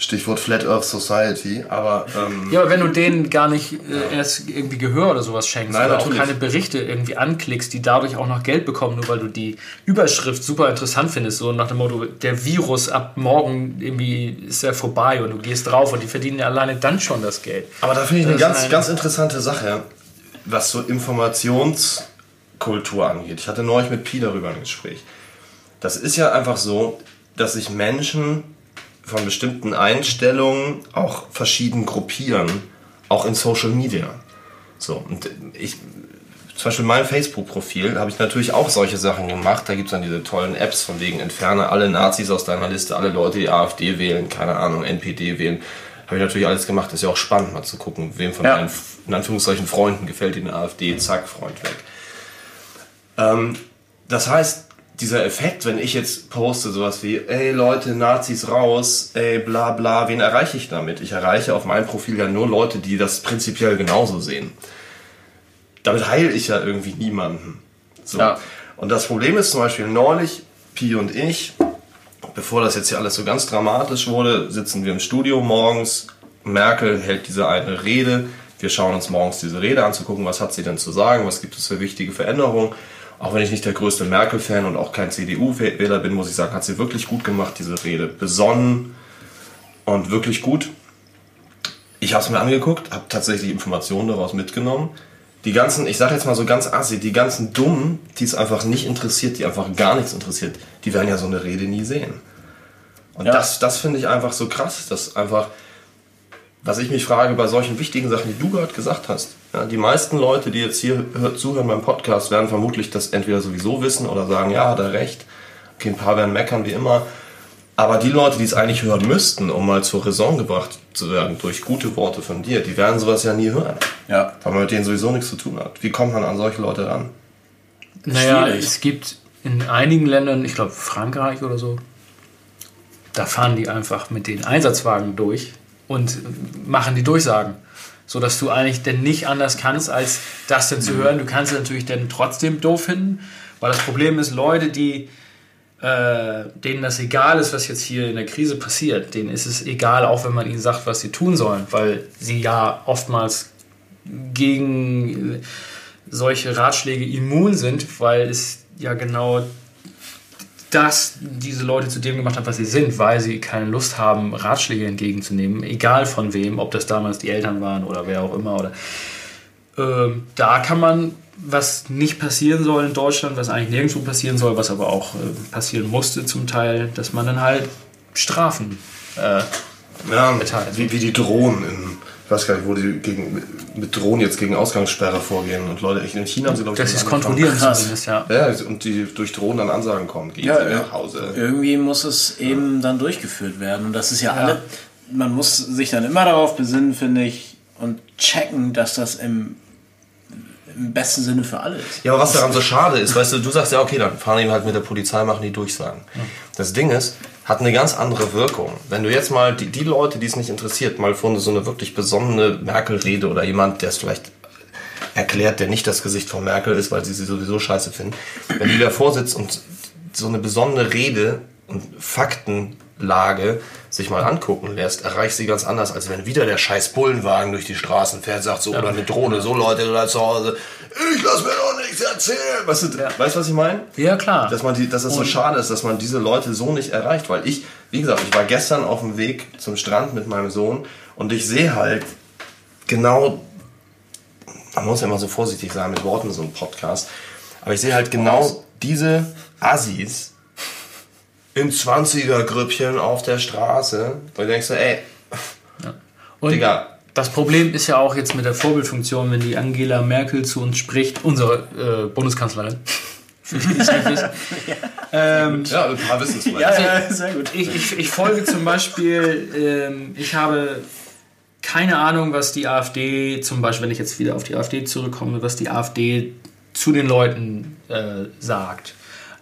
Stichwort Flat Earth Society, aber... Ähm, ja, aber wenn du denen gar nicht äh, erst irgendwie Gehör oder sowas schenkst Nein, oder natürlich. auch keine Berichte irgendwie anklickst, die dadurch auch noch Geld bekommen, nur weil du die Überschrift super interessant findest, so nach dem Motto, der Virus ab morgen irgendwie ist ja vorbei und du gehst drauf und die verdienen ja alleine dann schon das Geld. Aber da finde ich das eine ganz, eine ganz interessante Sache, was so Informationskultur angeht. Ich hatte neulich mit Pi darüber ein Gespräch. Das ist ja einfach so, dass sich Menschen von bestimmten Einstellungen auch verschieden gruppieren, auch in Social Media. So, und ich, zum Beispiel mein Facebook-Profil habe ich natürlich auch solche Sachen gemacht. Da gibt es dann diese tollen Apps von wegen entferne alle Nazis aus deiner Liste, alle Leute, die AfD wählen, keine Ahnung, NPD wählen. Habe ich natürlich alles gemacht. Ist ja auch spannend, mal zu gucken, wem von ja. meinen, in Anführungszeichen, Freunden gefällt die AfD. Zack, Freund weg. Ähm, das heißt, dieser Effekt, wenn ich jetzt poste sowas wie, ey Leute, Nazis raus, ey bla bla, wen erreiche ich damit? Ich erreiche auf meinem Profil ja nur Leute, die das prinzipiell genauso sehen. Damit heile ich ja irgendwie niemanden. So. Ja. Und das Problem ist zum Beispiel neulich, Pi und ich, bevor das jetzt hier alles so ganz dramatisch wurde, sitzen wir im Studio morgens. Merkel hält diese eine Rede. Wir schauen uns morgens diese Rede an, zu gucken, was hat sie denn zu sagen, was gibt es für wichtige Veränderungen. Auch wenn ich nicht der größte Merkel-Fan und auch kein CDU-Wähler bin, muss ich sagen, hat sie wirklich gut gemacht, diese Rede. Besonnen und wirklich gut. Ich habe es mir angeguckt, habe tatsächlich Informationen daraus mitgenommen. Die ganzen, ich sage jetzt mal so ganz assi, die ganzen Dummen, die es einfach nicht interessiert, die einfach gar nichts interessiert, die werden ja so eine Rede nie sehen. Und ja. das, das finde ich einfach so krass, dass einfach was ich mich frage bei solchen wichtigen Sachen, die du gerade gesagt hast. Ja, die meisten Leute, die jetzt hier zuhören beim Podcast, werden vermutlich das entweder sowieso wissen oder sagen, ja, hat er recht. Okay, ein paar werden meckern wie immer. Aber die Leute, die es eigentlich hören müssten, um mal zur Raison gebracht zu werden, durch gute Worte von dir, die werden sowas ja nie hören. Ja. Weil man mit denen sowieso nichts zu tun hat. Wie kommt man an solche Leute ran? Naja, Schwierig. es gibt in einigen Ländern, ich glaube Frankreich oder so, da fahren die einfach mit den Einsatzwagen durch und machen die Durchsagen. So dass du eigentlich denn nicht anders kannst, als das denn zu mhm. hören. Du kannst es natürlich dann trotzdem doof finden, weil das Problem ist, Leute, die äh, denen das egal ist, was jetzt hier in der Krise passiert, denen ist es egal, auch wenn man ihnen sagt, was sie tun sollen, weil sie ja oftmals gegen solche Ratschläge immun sind, weil es ja genau das diese Leute zu dem gemacht hat, was sie sind, weil sie keine Lust haben, Ratschläge entgegenzunehmen, egal von wem, ob das damals die Eltern waren oder wer auch immer. Oder ähm, da kann man, was nicht passieren soll in Deutschland, was eigentlich nirgendwo passieren soll, was aber auch äh, passieren musste zum Teil, dass man dann halt Strafen äh, ja, wie, wie die Drohnen in ich weiß gar nicht, wo die gegen, mit Drohnen jetzt gegen Ausgangssperre vorgehen. Und Leute, in China haben sie, glaube ich, das ist kontrollieren zumindest, ja. Ja, und die durch Drohnen dann Ansagen kommen, gehen ja, nach Hause. Irgendwie muss es eben ja. dann durchgeführt werden. Und das ist ja, ja alle, man muss sich dann immer darauf besinnen, finde ich, und checken, dass das im im besten Sinne für alle ist. Ja, aber was daran so schade ist, weißt du, du sagst ja, okay, dann fahren die halt mit der Polizei, machen die Durchsagen. Das Ding ist, hat eine ganz andere Wirkung. Wenn du jetzt mal die, die Leute, die es nicht interessiert, mal von so eine wirklich besonnene Merkel-Rede oder jemand, der es vielleicht erklärt, der nicht das Gesicht von Merkel ist, weil sie sie sowieso scheiße finden, wenn die davor sitzt und so eine besonnene Rede und Faktenlage sich mal angucken lässt, erreicht sie ganz anders, als wenn wieder der scheiß Bullenwagen durch die Straßen fährt, sagt so, ja. oder eine Drohne, so Leute da zu Hause, ich lass mir doch nichts erzählen. Weißt du, ja. weißt, was ich meine? Ja, klar. Dass, man die, dass es so schade ist, dass man diese Leute so nicht erreicht, weil ich, wie gesagt, ich war gestern auf dem Weg zum Strand mit meinem Sohn und ich sehe halt genau, man muss ja immer so vorsichtig sein mit Worten so einem Podcast, aber ich sehe halt genau diese Assis, in 20er-Grüppchen auf der Straße. Und du denkst so, ey, ja. Und Digga. Das Problem ist ja auch jetzt mit der Vorbildfunktion, wenn die Angela Merkel zu uns spricht, unsere äh, Bundeskanzlerin. Für die, die es nicht wissen. ja. Ähm, ja, ein paar wissen es. Ja, ja, sehr gut. Ich, ich, ich folge zum Beispiel, ähm, ich habe keine Ahnung, was die AfD, zum Beispiel, wenn ich jetzt wieder auf die AfD zurückkomme, was die AfD zu den Leuten äh, sagt.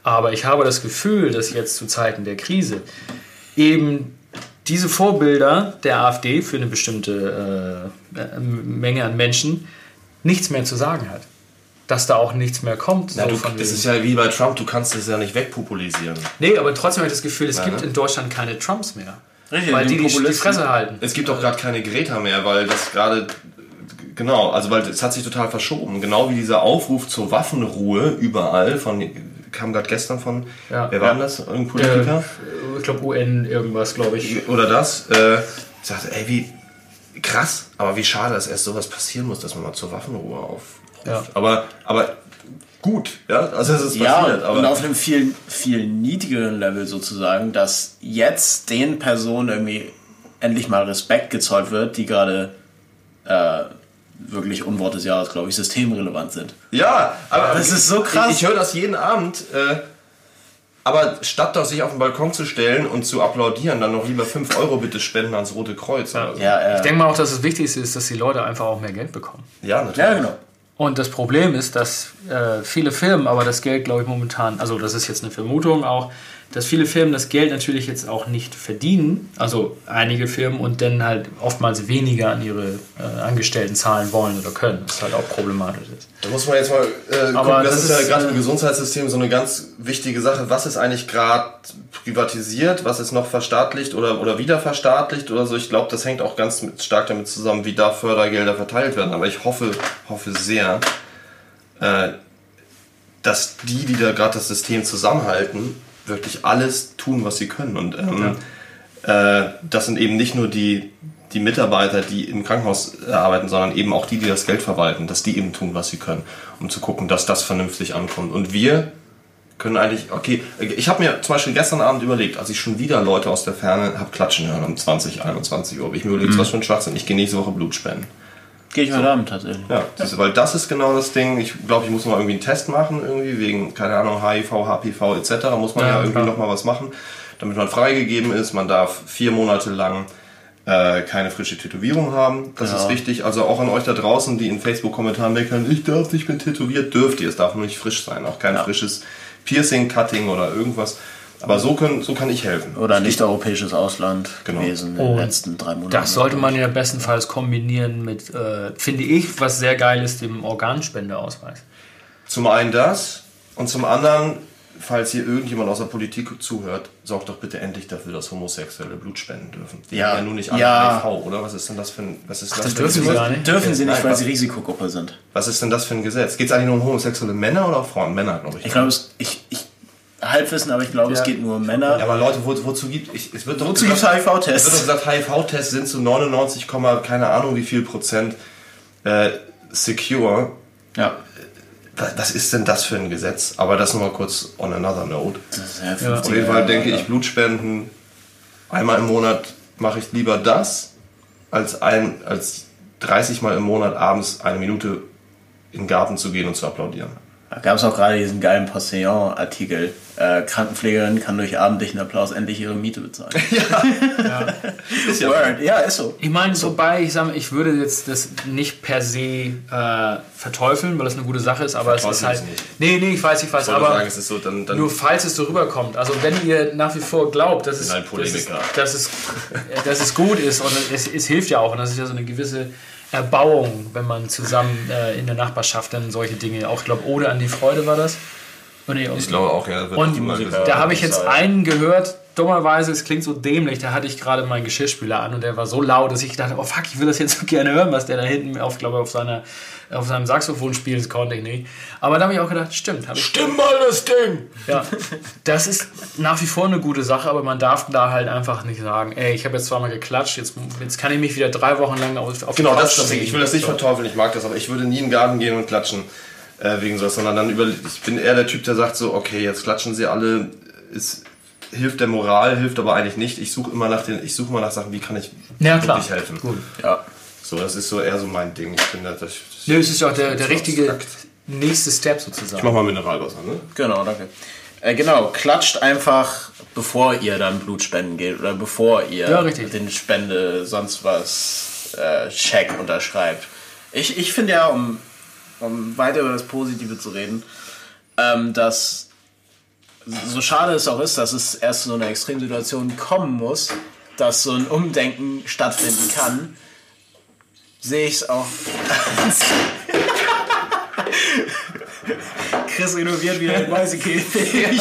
Aber ich habe das Gefühl, dass jetzt zu Zeiten der Krise eben diese Vorbilder der AfD für eine bestimmte äh, Menge an Menschen nichts mehr zu sagen hat. Dass da auch nichts mehr kommt. Ja, so du, das ist ja wie bei Trump, du kannst es ja nicht wegpopulisieren. Nee, aber trotzdem habe ich das Gefühl, es ja, gibt ne? in Deutschland keine Trumps mehr. Richtig, weil die die, die Fresse halten. Es gibt auch gerade keine Greta mehr, weil das gerade Genau, also weil es hat sich total verschoben. Genau wie dieser Aufruf zur Waffenruhe überall von kam gerade gestern von, ja, wer war ja. das? Irgendein Politiker? Äh, ich glaube UN irgendwas, glaube ich. Oder das. Äh, ich sagte, ey, wie krass, aber wie schade, dass erst sowas passieren muss, dass man mal zur Waffenruhe aufruft. Ja. Aber, aber gut, ja, also es ist ja, passiert. Aber und auf einem viel, viel niedrigeren Level sozusagen, dass jetzt den Personen irgendwie endlich mal Respekt gezollt wird, die gerade äh, wirklich Unwort des Jahres, glaube ich, systemrelevant sind. Ja, aber das ist so krass. Ich, ich höre das jeden Abend. Äh, aber statt doch sich auf den Balkon zu stellen und zu applaudieren, dann noch lieber 5 Euro bitte spenden ans Rote Kreuz. Ja. So. Ja, ich denke mal auch, dass das Wichtigste ist, dass die Leute einfach auch mehr Geld bekommen. Ja, natürlich. Ja, genau. Und das Problem ist, dass äh, viele Firmen aber das Geld, glaube ich, momentan, also das ist jetzt eine Vermutung auch, dass viele Firmen das Geld natürlich jetzt auch nicht verdienen, also einige Firmen und dann halt oftmals weniger an ihre äh, Angestellten zahlen wollen oder können, was halt auch problematisch ist. Da muss man jetzt mal äh, gucken, das, das, ist ja gerade im äh, Gesundheitssystem so eine ganz wichtige Sache. Was ist eigentlich gerade privatisiert, was ist noch verstaatlicht oder, oder wieder verstaatlicht oder so? Ich glaube, das hängt auch ganz stark damit zusammen, wie da Fördergelder verteilt werden. Aber ich hoffe, hoffe sehr, äh, dass die, die da gerade das System zusammenhalten, wirklich alles tun, was sie können. Und ähm, ja. äh, das sind eben nicht nur die, die Mitarbeiter, die im Krankenhaus arbeiten, sondern eben auch die, die das Geld verwalten, dass die eben tun, was sie können, um zu gucken, dass das vernünftig ankommt. Und wir können eigentlich, okay, ich habe mir zum Beispiel gestern Abend überlegt, als ich schon wieder Leute aus der Ferne habe klatschen hören um 20, 21 Uhr, ich mir überlegt, mhm. was für ein Schwachsinn, ich gehe nächste Woche Blut spenden. Gehe ich heute so. Abend tatsächlich. Ja, ja. weil das ist genau das Ding. Ich glaube, ich muss mal irgendwie einen Test machen, irgendwie wegen, keine Ahnung, HIV, HPV etc. Muss man ja, ja irgendwie nochmal was machen, damit man freigegeben ist. Man darf vier Monate lang äh, keine frische Tätowierung haben. Das ja. ist wichtig. Also auch an euch da draußen, die in Facebook-Kommentaren meckern, ich darf nicht mehr tätowiert, dürft ihr. Es darf nur nicht frisch sein. Auch kein frisches Piercing, Cutting oder irgendwas. Aber so, können, so kann ich helfen. Oder ein nicht-europäisches Ausland genau. gewesen in den letzten drei Monaten. Das sollte man ja bestenfalls kombinieren mit, äh, finde ich, was sehr geil ist, dem Organspendeausweis. Zum einen das und zum anderen, falls hier irgendjemand aus der Politik zuhört, sorgt doch bitte endlich dafür, dass Homosexuelle Blut spenden dürfen. Die ja. haben ja nun nicht alle ja. HIV, oder? Was ist denn das für ein, was ist Ach, das, das dürfen sie gar nicht? Dürfen sie nicht, Nein, weil sie Risikogruppe sind. Was ist denn das für ein Gesetz? Geht es eigentlich nur um homosexuelle Männer oder Frauen? Männer, glaube ich. Ich glaube, ich, ich Halbwissen, aber ich glaube, Ja. es geht nur um Männer. Ja, aber Leute, wo, wozu gibt es? Es wird doch Wozu gibt's gesagt- HIV-Tests? Es wird doch gesagt, HIV-Tests sind zu 99, Komma keine Ahnung wie viel Prozent äh, secure. Ja. Was, ist denn das für ein Gesetz? Aber das nur mal kurz on another note. Das ist ja Auf 50 jeden Fall denke ich, Blutspenden einmal im Monat mache ich lieber das, als, ein, als 30 Mal im Monat abends eine Minute in den Garten zu gehen und zu applaudieren. Da gab es auch gerade diesen geilen Postillon-Artikel. Äh, Krankenpflegerin kann durch abendlichen Applaus endlich ihre Miete bezahlen. Ist ja Word. Ja, ist so. Ich meine, wobei ich sage, ich würde jetzt das nicht per se äh, verteufeln, weil das eine gute Sache ist, aber es ist halt. nicht. Nee, nee, ich weiß, ich weiß, Ich aber sagen, es ist so, dann, dann nur falls es so rüberkommt. Also wenn ihr nach wie vor glaubt, dass es, ein dass es, dass es, dass es gut ist und es, es hilft ja auch und das ist ja so eine gewisse Erbauung, wenn man zusammen äh, in der Nachbarschaft dann solche Dinge, auch ich glaube, Ode an die Freude war das. Und, ich glaube auch, ja, wird Und da habe ich jetzt einen gehört, dummerweise, es klingt so dämlich, da hatte ich gerade meinen Geschirrspüler an und der war so laut, dass ich dachte, oh fuck, ich will das jetzt so gerne hören, was der da hinten auf, glaube ich, auf, seiner, auf seinem Saxophon spielt, das konnte ich nicht. Aber da habe ich auch gedacht, stimmt. Hab ich, Stimm mal das Ding! ja, das ist nach wie vor eine gute Sache, aber man darf da halt einfach nicht sagen, ey, ich habe jetzt zweimal geklatscht, jetzt, jetzt kann ich mich wieder drei Wochen lang auf, auf Genau, das ist das Ding. Ich will das nicht verteufeln, ich mag das, aber ich würde nie in den Garten gehen und klatschen äh, wegen sowas, sondern dann über. Ich bin eher der Typ, der sagt so, okay, jetzt klatschen sie alle, es hilft der Moral, hilft aber eigentlich nicht. Ich suche immer nach den, ich suche immer nach Sachen, wie kann ich Ja, klar. wirklich helfen. Gut. Ja. So, das ist so eher so mein Ding. Ich finde, das, das Nö, es ist ja auch der, der so richtige abstrakt. nächste Step Ich sozusagen. mach mal Mineralwasser, ne? Genau, danke. Äh, genau, klatscht einfach, bevor ihr dann Blut spenden geht oder bevor ihr Ja, den Spende sonst was äh, Check unterschreibt. Ich, ich finde ja, um, um weiter über das Positive zu reden, ähm, dass so schade es auch ist, dass es erst zu so einer Extremsituation kommen muss, dass so ein Umdenken stattfinden kann, sehe ich es auch. Chris renoviert wieder den Mäusekäfig.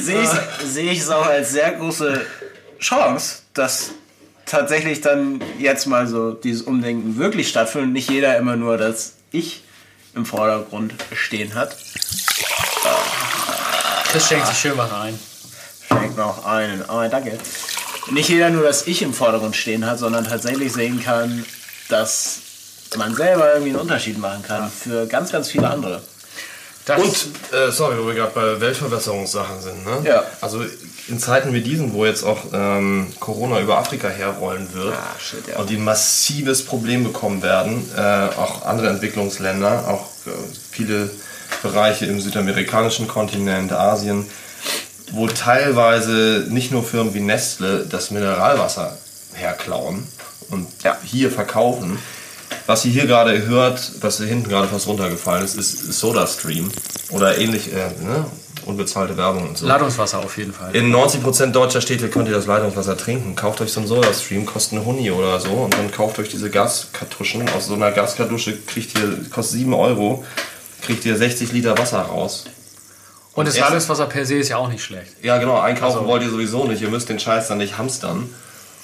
sehe ich sehe ich es auch als sehr große Chance, dass tatsächlich dann jetzt mal so dieses Umdenken wirklich stattfindet und nicht jeder immer nur das Ich im Vordergrund stehen hat. Das schenkt sich schön was ein. Schenkt noch einen. Oh, danke. Nicht jeder nur das Ich im Vordergrund stehen hat, sondern tatsächlich sehen kann, dass man selber irgendwie einen Unterschied machen kann für ganz, ganz viele andere. Das Und, äh, sorry, wo wir gerade bei Weltverbesserungssachen sind, ne? Ja. Also in Zeiten wie diesen, wo jetzt auch ähm, Corona über Afrika herrollen wird Ah, shit, ja. und die ein massives Problem bekommen werden, äh, auch andere Entwicklungsländer, auch äh, viele Bereiche im südamerikanischen Kontinent, Asien, wo teilweise nicht nur Firmen wie Nestle das Mineralwasser herklauen und Ja. hier verkaufen. Was ihr hier gerade hört, was hier hinten gerade fast runtergefallen ist, ist SodaStream oder ähnlich, äh, ne? unbezahlte Werbung und so. Ladungswasser auf jeden Fall. In 90% deutscher Städte könnt ihr das Leitungswasser trinken. Kauft euch so einen SodaStream, kostet einen Huni oder so und dann kauft euch diese Gaskartuschen. Aus so einer Gaskartusche kriegt ihr, kostet 7 Euro, kriegt ihr 60 Liter Wasser raus. Und das Ladungswasser per se ist ja auch nicht schlecht. Ja, genau, einkaufen Also- wollt ihr sowieso nicht. Ihr müsst den Scheiß dann nicht hamstern.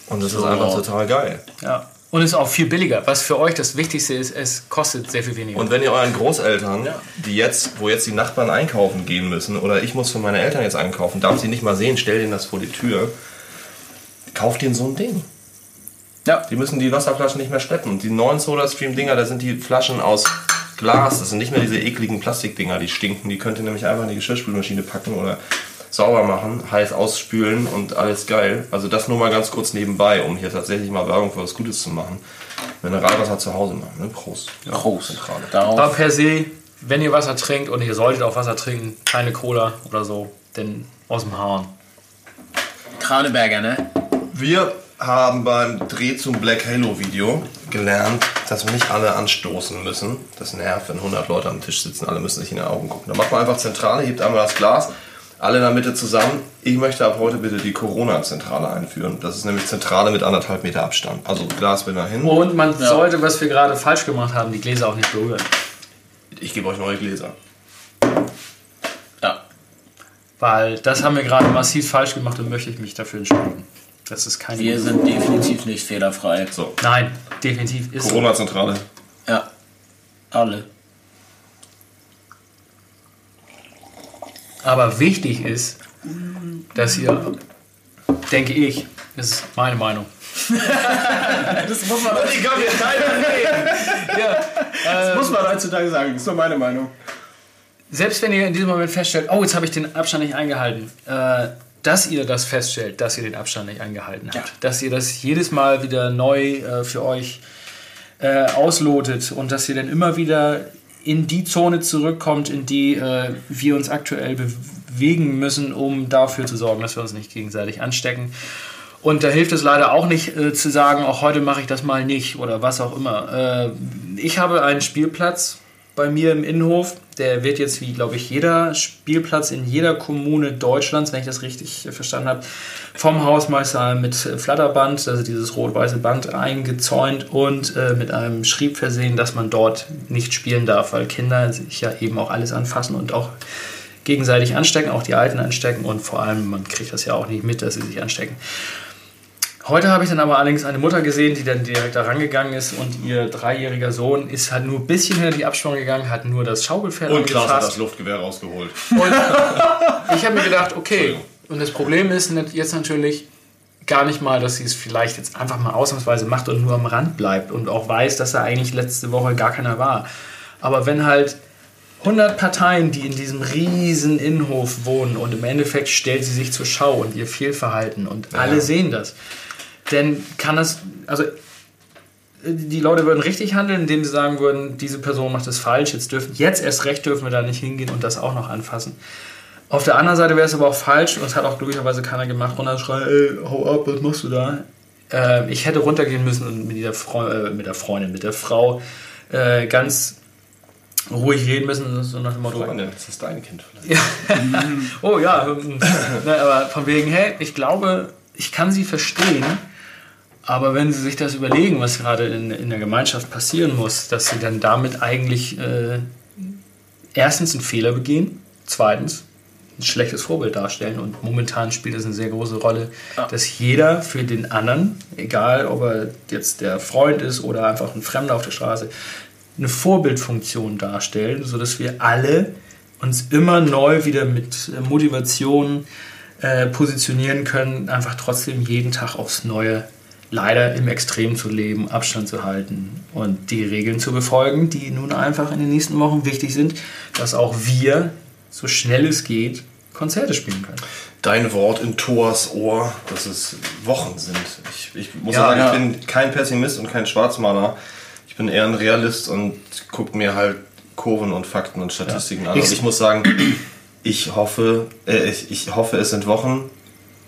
Und das ist einfach total geil. Ja. Und ist auch viel billiger. Was für euch das Wichtigste ist, es kostet sehr viel weniger. Und wenn ihr euren Großeltern, Ja. die jetzt, wo jetzt die Nachbarn einkaufen gehen müssen, oder ich muss für meine Eltern jetzt einkaufen, darf sie nicht mal sehen, stell denen das vor die Tür, kauft denen so ein Ding. Ja. Die müssen die Wasserflaschen nicht mehr schleppen. Und die neuen SodaStream-Dinger, da sind die Flaschen aus Glas. Das sind nicht mehr diese ekligen Plastikdinger, die stinken. Die könnt ihr nämlich einfach in die Geschirrspülmaschine packen oder sauber machen, heiß ausspülen und alles geil. Also das nur mal ganz kurz nebenbei, um hier tatsächlich mal Werbung für was Gutes zu machen. Mineralwasser zu Hause machen. Ne? Prost. Groß. Zentrale. Aber Darauf. per se, wenn ihr Wasser trinkt und ihr solltet auch Wasser trinken, keine Cola oder so, denn aus dem Hahn. Kraneberger, ne? Wir haben beim Dreh zum Black Halo Video gelernt, dass wir nicht alle anstoßen müssen. Das nervt, wenn 100 Leute am Tisch sitzen, alle müssen sich in die Augen gucken. Da macht man einfach Zentrale, hebt einmal das Glas, alle in der Mitte zusammen. Ich möchte ab heute bitte die Corona-Zentrale einführen. Das ist nämlich Zentrale mit anderthalb Meter Abstand. Also Glas bin dahin. Und man sollte, was wir gerade falsch gemacht haben, die Gläser auch nicht berühren. Ich gebe euch neue Gläser. Ja. Weil das haben wir gerade massiv falsch gemacht und möchte ich mich dafür entschuldigen. Das ist kein. Wir sind definitiv nicht fehlerfrei. So, Nein, definitiv ist. Corona-Zentrale. Ja. Alle. Aber wichtig ist, dass ihr, denke ich, das ist meine Meinung. das muss man, ich glaube, ja, das muss man heutzutage sagen. Das ist nur meine Meinung. Selbst wenn ihr in diesem Moment feststellt, oh, jetzt habe ich den Abstand nicht eingehalten, äh, dass ihr das feststellt, dass ihr den Abstand nicht eingehalten habt, ja. dass ihr das jedes Mal wieder neu äh, für euch äh, auslotet und dass ihr dann immer wieder in die Zone zurückkommt, in die äh, wir uns aktuell bewegen müssen, um dafür zu sorgen, dass wir uns nicht gegenseitig anstecken. Und da hilft es leider auch nicht äh, zu sagen, auch heute mache ich das mal nicht oder was auch immer. Äh, ich habe einen Spielplatz bei mir im Innenhof. Der wird jetzt, wie glaube ich, jeder Spielplatz in jeder Kommune Deutschlands, wenn ich das richtig verstanden habe, vom Hausmeister mit Flatterband, also dieses rot-weiße Band eingezäunt und äh, mit einem Schrieb versehen, dass man dort nicht spielen darf, weil Kinder sich ja eben auch alles anfassen und auch gegenseitig anstecken, auch die Alten anstecken und vor allem, man kriegt das ja auch nicht mit, dass sie sich anstecken. Heute habe ich dann aber allerdings eine Mutter gesehen, die dann direkt da rangegangen ist und ihr dreijähriger Sohn ist halt nur ein bisschen hinter die Absprung gegangen, hat nur das Schaukelpferd Und Klaas hat das Luftgewehr rausgeholt. Und ich habe mir gedacht, okay, und das Problem ist jetzt natürlich gar nicht mal, dass sie es vielleicht jetzt einfach mal ausnahmsweise macht und nur am Rand bleibt und auch weiß, dass er eigentlich letzte Woche gar keiner war. Aber wenn halt 100 Parteien, die in diesem riesen Innenhof wohnen und im Endeffekt stellt sie sich zur Schau und ihr Fehlverhalten und ja. alle sehen das denn kann es, also die Leute würden richtig handeln, indem sie sagen würden, diese Person macht es falsch, jetzt dürfen, jetzt erst recht dürfen wir da nicht hingehen und das auch noch anfassen. Auf der anderen Seite wäre es aber auch falsch, und es hat auch glücklicherweise keiner gemacht, runterschreien, ey, hau ab, was machst du da? Äh, ich hätte runtergehen müssen und mit äh, mit der Freundin, mit der Frau äh, ganz ruhig reden müssen, so nach dem Motto. Freundin, das ist dein Kind vielleicht. Oh ja, ne, aber von wegen, hey, ich glaube, ich kann sie verstehen, aber wenn Sie sich das überlegen, was gerade in, in der Gemeinschaft passieren muss, dass Sie dann damit eigentlich äh, erstens einen Fehler begehen, zweitens ein schlechtes Vorbild darstellen und momentan spielt es eine sehr große Rolle, ja. dass jeder für den anderen, egal ob er jetzt der Freund ist oder einfach ein Fremder auf der Straße, eine Vorbildfunktion darstellen, sodass wir alle uns immer neu wieder mit Motivation äh, positionieren können, einfach trotzdem jeden Tag aufs Neue leider im Extrem zu leben, Abstand zu halten und die Regeln zu befolgen, die nun einfach in den nächsten Wochen wichtig sind, dass auch wir, so schnell es geht, Konzerte spielen können. Dein Wort in Thors Ohr, dass es Wochen sind. Ich, ich muss ja, sagen, ja. ich bin kein Pessimist und kein Schwarzmaler. Ich bin eher ein Realist und gucke mir halt Kurven und Fakten und Statistiken ja. an. Und ich muss sagen, ich hoffe, äh, ich, ich hoffe, es sind Wochen.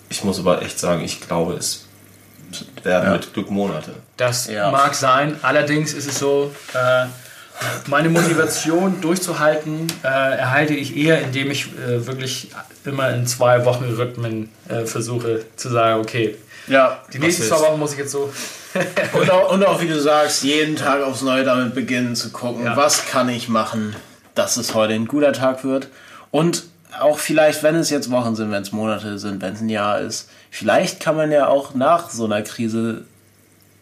Ich muss aber echt sagen, ich glaube, es werden ja. mit Glück Monate. Das ja. mag sein. Allerdings ist es so, äh, meine Motivation durchzuhalten äh, erhalte ich eher, indem ich äh, wirklich immer in zwei Wochen Rhythmen äh, versuche zu sagen, okay, ja, die nächsten zwei Wochen muss ich jetzt so. und, auch, und, auch, wie du sagst, jeden Tag aufs Neue damit beginnen zu gucken, ja. was kann ich machen, dass es heute ein guter Tag wird. Und auch vielleicht, wenn es jetzt Wochen sind, wenn es Monate sind, wenn es ein Jahr ist, vielleicht kann man ja auch nach so einer Krise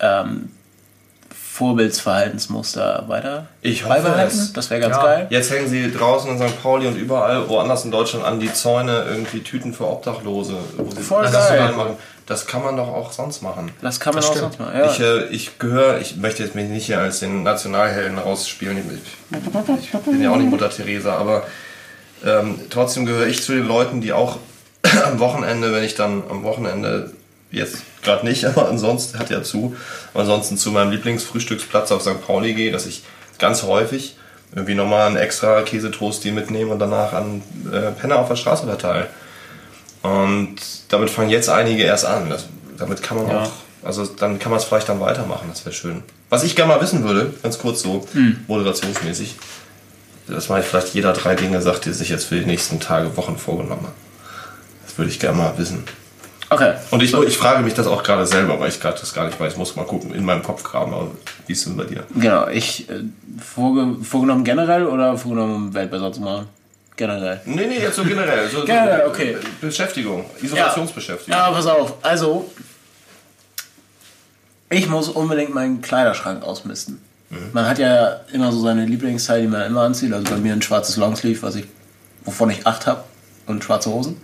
ähm, Vorbildsverhaltensmuster weiter ich hoffe es. Das wäre ganz ja. geil. Jetzt hängen sie draußen in St. Pauli und überall woanders in Deutschland an die Zäune irgendwie Tüten für Obdachlose. Voll geil. Das kann man doch auch sonst machen. Das kann man das auch sonst machen, ja. Ich, äh, ich gehöre, ich möchte jetzt mich nicht hier als den Nationalhelden rausspielen. Ich, ich bin ja auch nicht Mutter Teresa, aber ähm, trotzdem gehöre ich zu den Leuten, die auch am Wochenende, wenn ich dann am Wochenende, jetzt gerade nicht, aber ansonsten hat ja zu, ansonsten zu meinem Lieblingsfrühstücksplatz auf St. Pauli gehe, dass ich ganz häufig irgendwie nochmal einen extra Käsetoast mitnehme und danach an äh, Penner auf der Straße verteile. Und damit fangen jetzt einige erst an. Das, damit kann man ja. auch, also dann kann man es vielleicht dann weitermachen, das wäre schön. Was ich gerne mal wissen würde, ganz kurz so, hm. moderationsmäßig, dass man vielleicht jeder drei Dinge sagt, die sich jetzt für die nächsten Tage, Wochen vorgenommen hat. Würde ich gerne mal wissen. Okay. Und ich, ich frage mich das auch gerade selber, weil ich gerade das gar nicht weiß. Ich muss mal gucken, in meinem Kopf graben. Aber wie ist es denn bei dir? Genau, ich äh, vorge vorgenommen generell oder vorgenommen, um Welt besser zu machen? Generell. Nee, nee, jetzt so generell. So, generell, so, okay. Beschäftigung, Isolationsbeschäftigung. Ja. ja, pass auf. Also, ich muss unbedingt meinen Kleiderschrank ausmisten. Mhm. Man hat ja immer so seine Lieblingsteile, die man immer anzieht. Also bei mir ein schwarzes Longsleeve, was ich, wovon ich acht habe. und schwarze Hosen.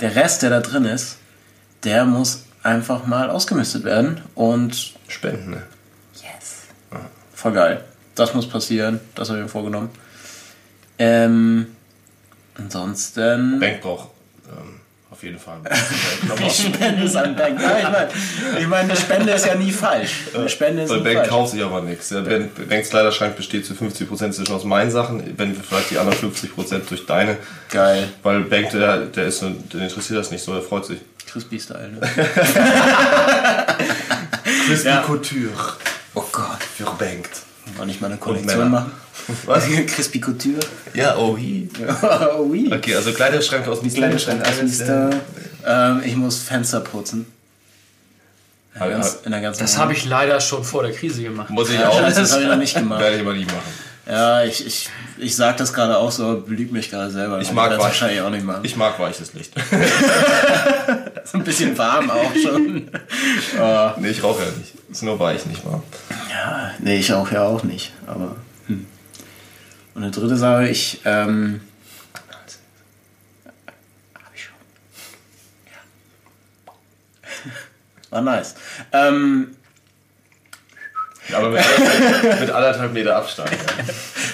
Der Rest, der da drin ist, der muss einfach mal ausgemistet werden und Spenden, ne? yes. Voll geil. Das muss passieren, das habe ich mir vorgenommen. Ähm, ansonsten. Bank braucht ähm, auf jeden Fall. Die Spende ist an Bank. Ja, ich meine, ich mein, eine Spende ist ja nie falsch. Eine Spende ist Bei Bank falsch. kauft sich aber nichts. Ja, Ben- Banks Kleiderschrank besteht zu 50% zwischen aus meinen Sachen, wenn vielleicht die anderen 50% durch deine. Geil. Weil Bank, der, der ist den interessiert das nicht so, der freut sich. Crispy-Style, ne? Crispy Ja. Couture. Oh Gott. Verbankt. Wollen nicht mal eine. Kollektion machen? Was? Crispy Couture. Ja, oh hi. oh, oui. Okay, also Kleiderschrank aus Mr. Kleiderschrank aus Mister. Ähm, ich muss Fenster putzen. In der Hab- ganz- in der ganzen Das habe ich leider schon vor der Krise gemacht. Muss ich Ja, auch. das habe ich noch nicht gemacht. Werde ich aber nie machen. Ja, ich, ich, ich sag das gerade auch so, belügt mich gerade selber. Ich mag das weich. wahrscheinlich auch nicht machen. Ich mag weiches Licht. ist ein bisschen warm auch schon. oh, nee, ich rauche ja nicht. Ist nur weich, nicht wahr? Ja, nee, ich auch ja auch nicht. Aber. Hm. Und eine dritte Sache, ich. Ähm, hab ich schon. Ja. War nice. Ähm, Aber mit, anderthalb- mit anderthalb Meter Abstand.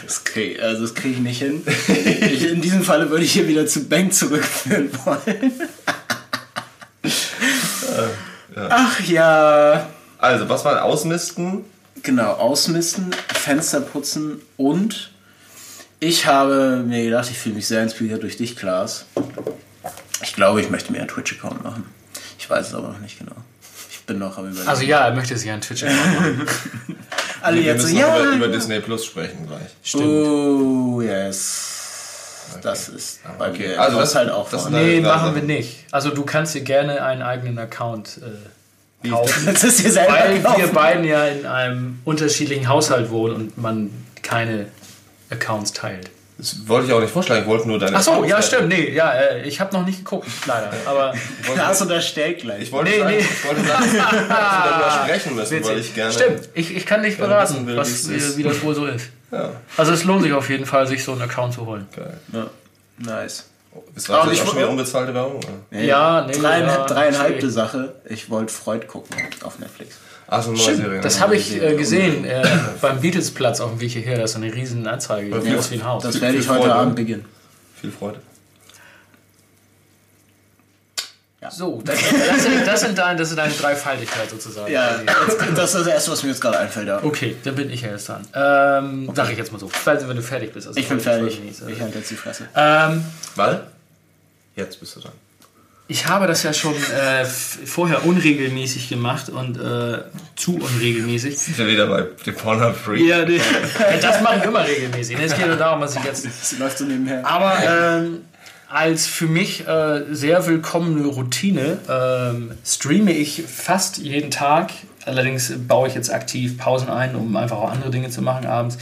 das krieg, also das kriege ich nicht hin. Ich, in diesem Falle würde ich hier wieder zu Bank zurückführen wollen. Ach ja. Also, was war Ausmisten? Genau, ausmisten, Fenster putzen und ich habe mir gedacht, ich fühle mich sehr inspiriert durch dich, Klaas. Ich glaube, ich möchte mir einen Twitch-Account machen. Ich weiß es aber noch nicht genau. Ich bin noch am überlegen. Also ja, er möchte sich einen Twitch-Account machen. alle Wir jetzt so, müssen ja. noch über, über Disney Plus sprechen gleich. Stimmt. Oh, yes. Das ist bei Okay, mir also das das- halt auch das sind Nee, machen wir nicht. Also du kannst dir gerne einen eigenen Account äh, kaufen. Das ist selber Weil wir kaufen. beiden ja in einem unterschiedlichen Haushalt wohnen und man keine Accounts teilt. Das wollte ich auch nicht vorschlagen, ich wollte nur deine. Ach so, ja Accounts- stimmt, nee, ja, äh, ich habe noch nicht geguckt, leider. Aber Klaas unterstellt gleich. Ich wollte Nee, sagen, nee. ich wollte sagen, dass wir darüber sprechen müssen, weil ich gerne. Stimmt, ich, ich kann gerne beraten, will, was, wie, wie das wohl so ist. Ja, Also es lohnt sich auf jeden Fall, sich so einen Account zu holen. geil. Ja. Nice. Ist das auch schon wieder unbezahlte Werbung? oder? Ja, nee, Dreieinhalb, ja, dreieinhalbte. Sache. Ich wollte Freud gucken auf Netflix. Ach, so eine neue Serie. Das habe ich äh, gesehen äh, beim Beatlesplatz auf dem Weg hierher. Das ist eine riesen Anzeige, Ja, groß wie ein Haus. Das Viel- werde ich heute Freude. Abend beginnen. Viel Freude. So, das, das, sind, das, sind dein, das ist deine Dreifaltigkeit sozusagen. Ja, jetzt, das ist das Erste, was mir jetzt gerade einfällt. Ja. Okay, dann bin ich ja jetzt dran. Ähm, Sag ich jetzt mal so, falls wenn du fertig bist. Also Ich bin ich fertig. nicht, Ich also. halte jetzt die Fresse. Ähm, Weil? Jetzt bist du dran. ich habe das ja schon äh, vorher unregelmäßig gemacht und äh, zu unregelmäßig. Sind wir wieder bei dem Pornhub Free. Ja, nee. das mache ich immer regelmäßig. Es geht nur darum, was ich jetzt Das läuft so nebenher. Aber ähm, als für mich äh, sehr willkommene Routine ähm, streame ich fast jeden Tag. Allerdings baue ich jetzt aktiv Pausen ein, um einfach auch andere Dinge zu machen abends.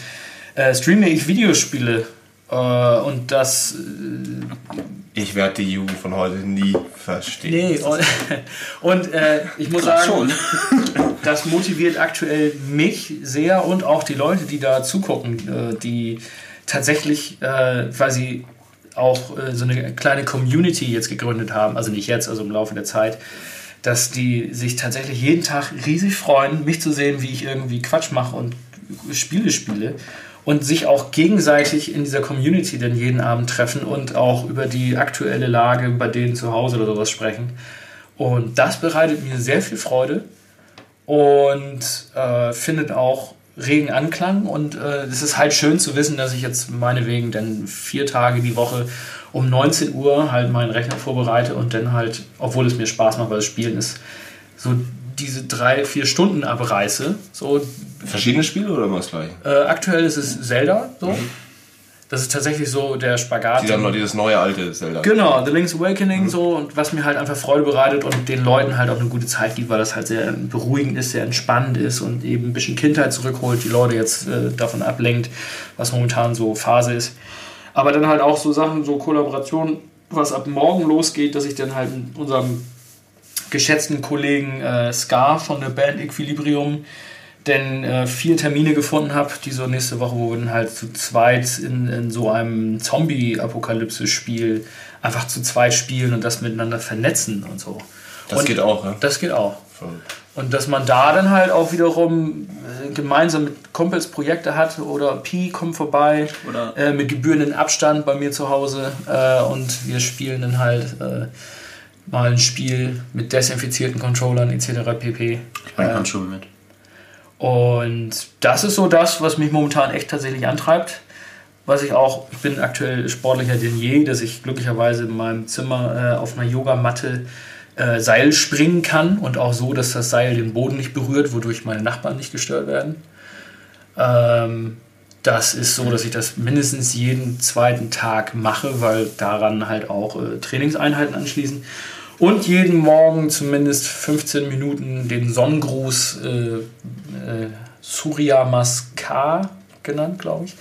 Äh, streame ich Videospiele. Äh, und das. Ich werde die Jugend von heute nie verstehen. Nee, und, und äh, ich muss Klar, sagen, das motiviert aktuell mich sehr und auch die Leute, die da zugucken, äh, die tatsächlich, äh, sie auch äh, so eine kleine Community jetzt gegründet haben, also nicht jetzt, also im Laufe der Zeit, dass die sich tatsächlich jeden Tag riesig freuen, mich zu sehen, wie ich irgendwie Quatsch mache und Spiele spiele und sich auch gegenseitig in dieser Community dann jeden Abend treffen und auch über die aktuelle Lage bei denen zu Hause oder sowas sprechen. Und das bereitet mir sehr viel Freude und äh, findet auch regen Anklang. Und äh, es ist halt schön zu wissen, dass ich jetzt meinetwegen dann vier Tage die Woche um 19 Uhr halt meinen Rechner vorbereite und dann halt, obwohl es mir Spaß macht, weil das Spielen ist, so diese drei, vier Stunden abreiße. So, Verschiedene Spiele oder immer das gleiche? äh, aktuell ist es Zelda. So. Das ist tatsächlich so der Spagat. Die dann noch dieses neue alte Zelda. Genau, The Link's Awakening so und was mir halt einfach Freude bereitet und den Leuten halt auch eine gute Zeit gibt, weil das halt sehr beruhigend ist, sehr entspannend ist und eben ein bisschen Kindheit zurückholt, die Leute jetzt äh, davon ablenkt, was momentan so Phase ist. Aber dann halt auch so Sachen, so Kollaboration, was ab morgen losgeht, dass ich dann halt mit unserem geschätzten Kollegen äh, Scar von der Band Equilibrium denn äh, viele Termine gefunden habe, die so nächste Woche, wo wir dann halt zu zweit in, in so einem Zombie-Apokalypse-Spiel einfach zu zweit spielen und das miteinander vernetzen und so. Das und geht auch, ja. Das geht auch. Und dass man da dann halt auch wiederum äh, gemeinsam mit Kumpels Projekte hat oder Pi kommt vorbei Oder- äh, mit gebührenden Abstand bei mir zu Hause äh, und wir spielen dann halt äh, mal ein Spiel mit desinfizierten Controllern etc. pp. Ich bringe Handschuhe mit. Und das ist so das, was mich momentan echt tatsächlich antreibt. Was ich auch, ich bin aktuell sportlicher denn je, dass ich glücklicherweise in meinem Zimmer äh, auf einer Yogamatte äh, Seil springen kann und auch so, dass das Seil den Boden nicht berührt, wodurch meine Nachbarn nicht gestört werden. Ähm, das ist so, dass ich das mindestens jeden zweiten Tag mache, weil daran halt auch äh, Trainingseinheiten anschließen. Und jeden Morgen zumindest 15 Minuten den Sonnengruß äh, äh, Surya Namaskar genannt, glaube ich.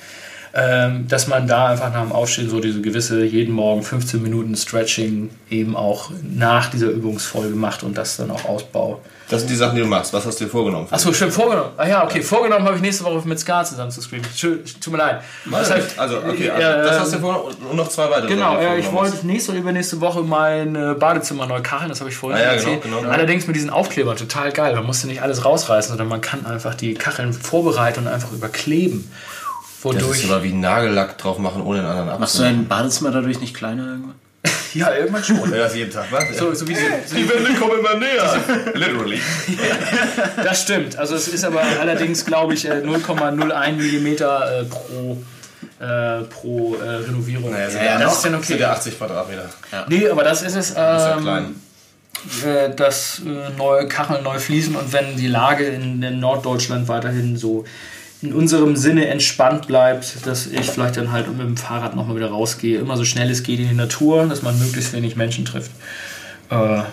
Ähm, dass man da einfach nach dem Aufstehen so diese gewisse jeden Morgen 15 Minuten Stretching eben auch nach dieser Übungsfolge macht und das dann auch ausbaut. Das sind die Sachen, die du machst. Was hast du dir vorgenommen? Achso, stimmt, vorgenommen. Ah ja, okay, vorgenommen habe ich nächste Woche mit Ska zusammen zu streamen. Schön, tut mir leid. Das heißt, also, okay, also, äh, das hast du dir vorgenommen und noch zwei weitere. Genau, ja, du ich wollte nächste oder übernächste Woche mein äh, Badezimmer neu kacheln, das habe ich vorhin Ah, ja, schon erzählt. genau, genau. Allerdings mit diesen Aufklebern total geil. Man musste nicht alles rausreißen, sondern man kann einfach die Kacheln vorbereiten und einfach überkleben. Hast. Das Wodurch. ist aber wie Nagellack drauf machen, ohne den anderen Machst du dein Badezimmer dadurch nicht kleiner irgendwann? ja, irgendwann schon. Ja, das jeden Tag, was? So, so wie die, so Die Wände kommen immer näher. Literally. Das stimmt. Also es ist aber allerdings, glaube ich, äh, 0,01 Millimeter äh, pro, äh, pro äh, Renovierung. Naja, sind ja, ja, das noch, ist sind okay. ja 80 Quadratmeter. Nee, aber das ist es. Ist ja Ähm, klein. äh, das äh, neue Kacheln neu fließen und wenn die Lage in, in Norddeutschland weiterhin so in unserem Sinne entspannt bleibt, dass ich vielleicht dann halt mit dem Fahrrad nochmal wieder rausgehe, immer so schnell es geht in die Natur, dass man möglichst wenig Menschen trifft. Äh,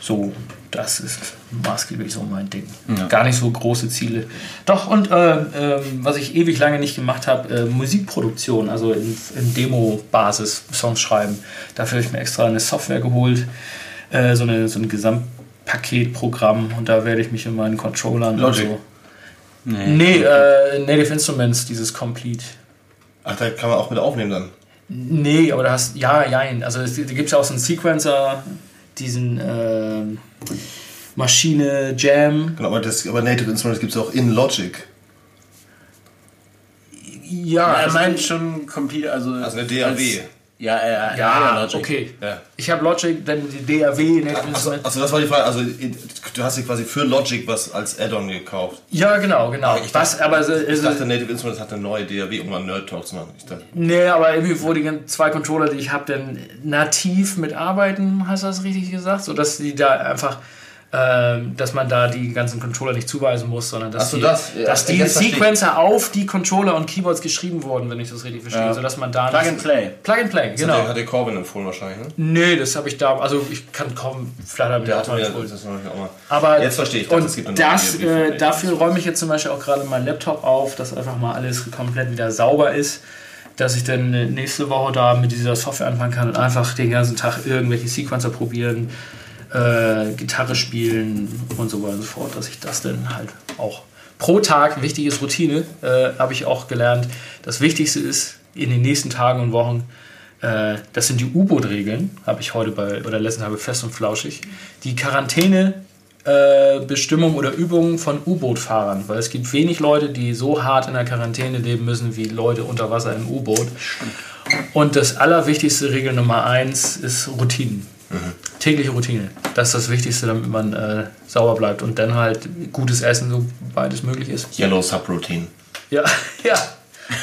so, das ist maßgeblich so mein Ding. Gar nicht so große Ziele. Doch, und äh, ähm, was ich ewig lange nicht gemacht habe, äh, Musikproduktion, also in, in Demo-Basis Songs schreiben. Dafür habe ich mir extra eine Software geholt, äh, so, eine, so ein Gesamtpaketprogramm und da werde ich mich in meinen Controllern Logic. und so. Nee, äh, Native Instruments, dieses Complete. Ach, da kann man auch mit aufnehmen dann. Nee, aber da hast ja, jein. Also es, da gibt es ja auch so einen Sequencer, diesen ähm, Maschine Jam. Genau, aber, das, aber Native Instruments gibt es auch in Logic. Ja, er also- meint schon Computer, also. Also eine DAW. Ja, ja, ja, ja, Logic. okay. Ja. Ich habe Logic, dann die DAW, Native Achso, Instruments. also das war die Frage. Also du hast dir quasi für Logic was als Add-on gekauft. Ja, genau, genau. Ich Was, dachte- aber so- Ich dachte, Native Instruments hat eine neue DAW, um einen Nerd Talk zu machen. Ich dachte, nee, aber irgendwie, wo die zwei Controller, die ich habe, dann nativ mitarbeiten, hast du das richtig gesagt? So dass die da einfach, ähm, dass man da die ganzen Controller nicht zuweisen muss, sondern dass so, die, das, ja, dass die jetzt verstehe. Sequencer auf die Controller und Keyboards geschrieben wurden, wenn ich das richtig verstehe, Ja. sodass man da Plug and Play. Plug and Play, genau. genau. hat dir Corbin empfohlen wahrscheinlich, ne? Nee, das habe ich da, also ich kann kaum, ich Der mal mir empfohlen. das auch mal. Aber Jetzt verstehe ich das, und es gibt eine das, äh, dafür räume ich jetzt zum Beispiel auch gerade meinen Laptop auf, dass einfach mal alles komplett wieder sauber ist, dass ich dann nächste Woche da mit dieser Software anfangen kann und einfach den ganzen Tag irgendwelche Sequencer probieren, äh, Gitarre spielen und so weiter und so fort, dass ich das dann halt auch pro Tag, wichtig ist Routine, äh, habe ich auch gelernt. Das Wichtigste ist in den nächsten Tagen und Wochen, äh, das sind die U-Boot-Regeln, habe ich heute bei, oder letzten habe fest und flauschig. Die Quarantäne äh, Bestimmung oder Übungen von U-Boot-Fahrern, weil es gibt wenig Leute, die so hart in der Quarantäne leben müssen wie Leute unter Wasser im U-Boot. Und das allerwichtigste Regel Nummer eins ist Routinen. Tägliche Routine. Das ist das Wichtigste, damit man äh, sauber bleibt und dann halt gutes Essen, soweit es möglich ist. Yellow Subroutine. Ja, ja.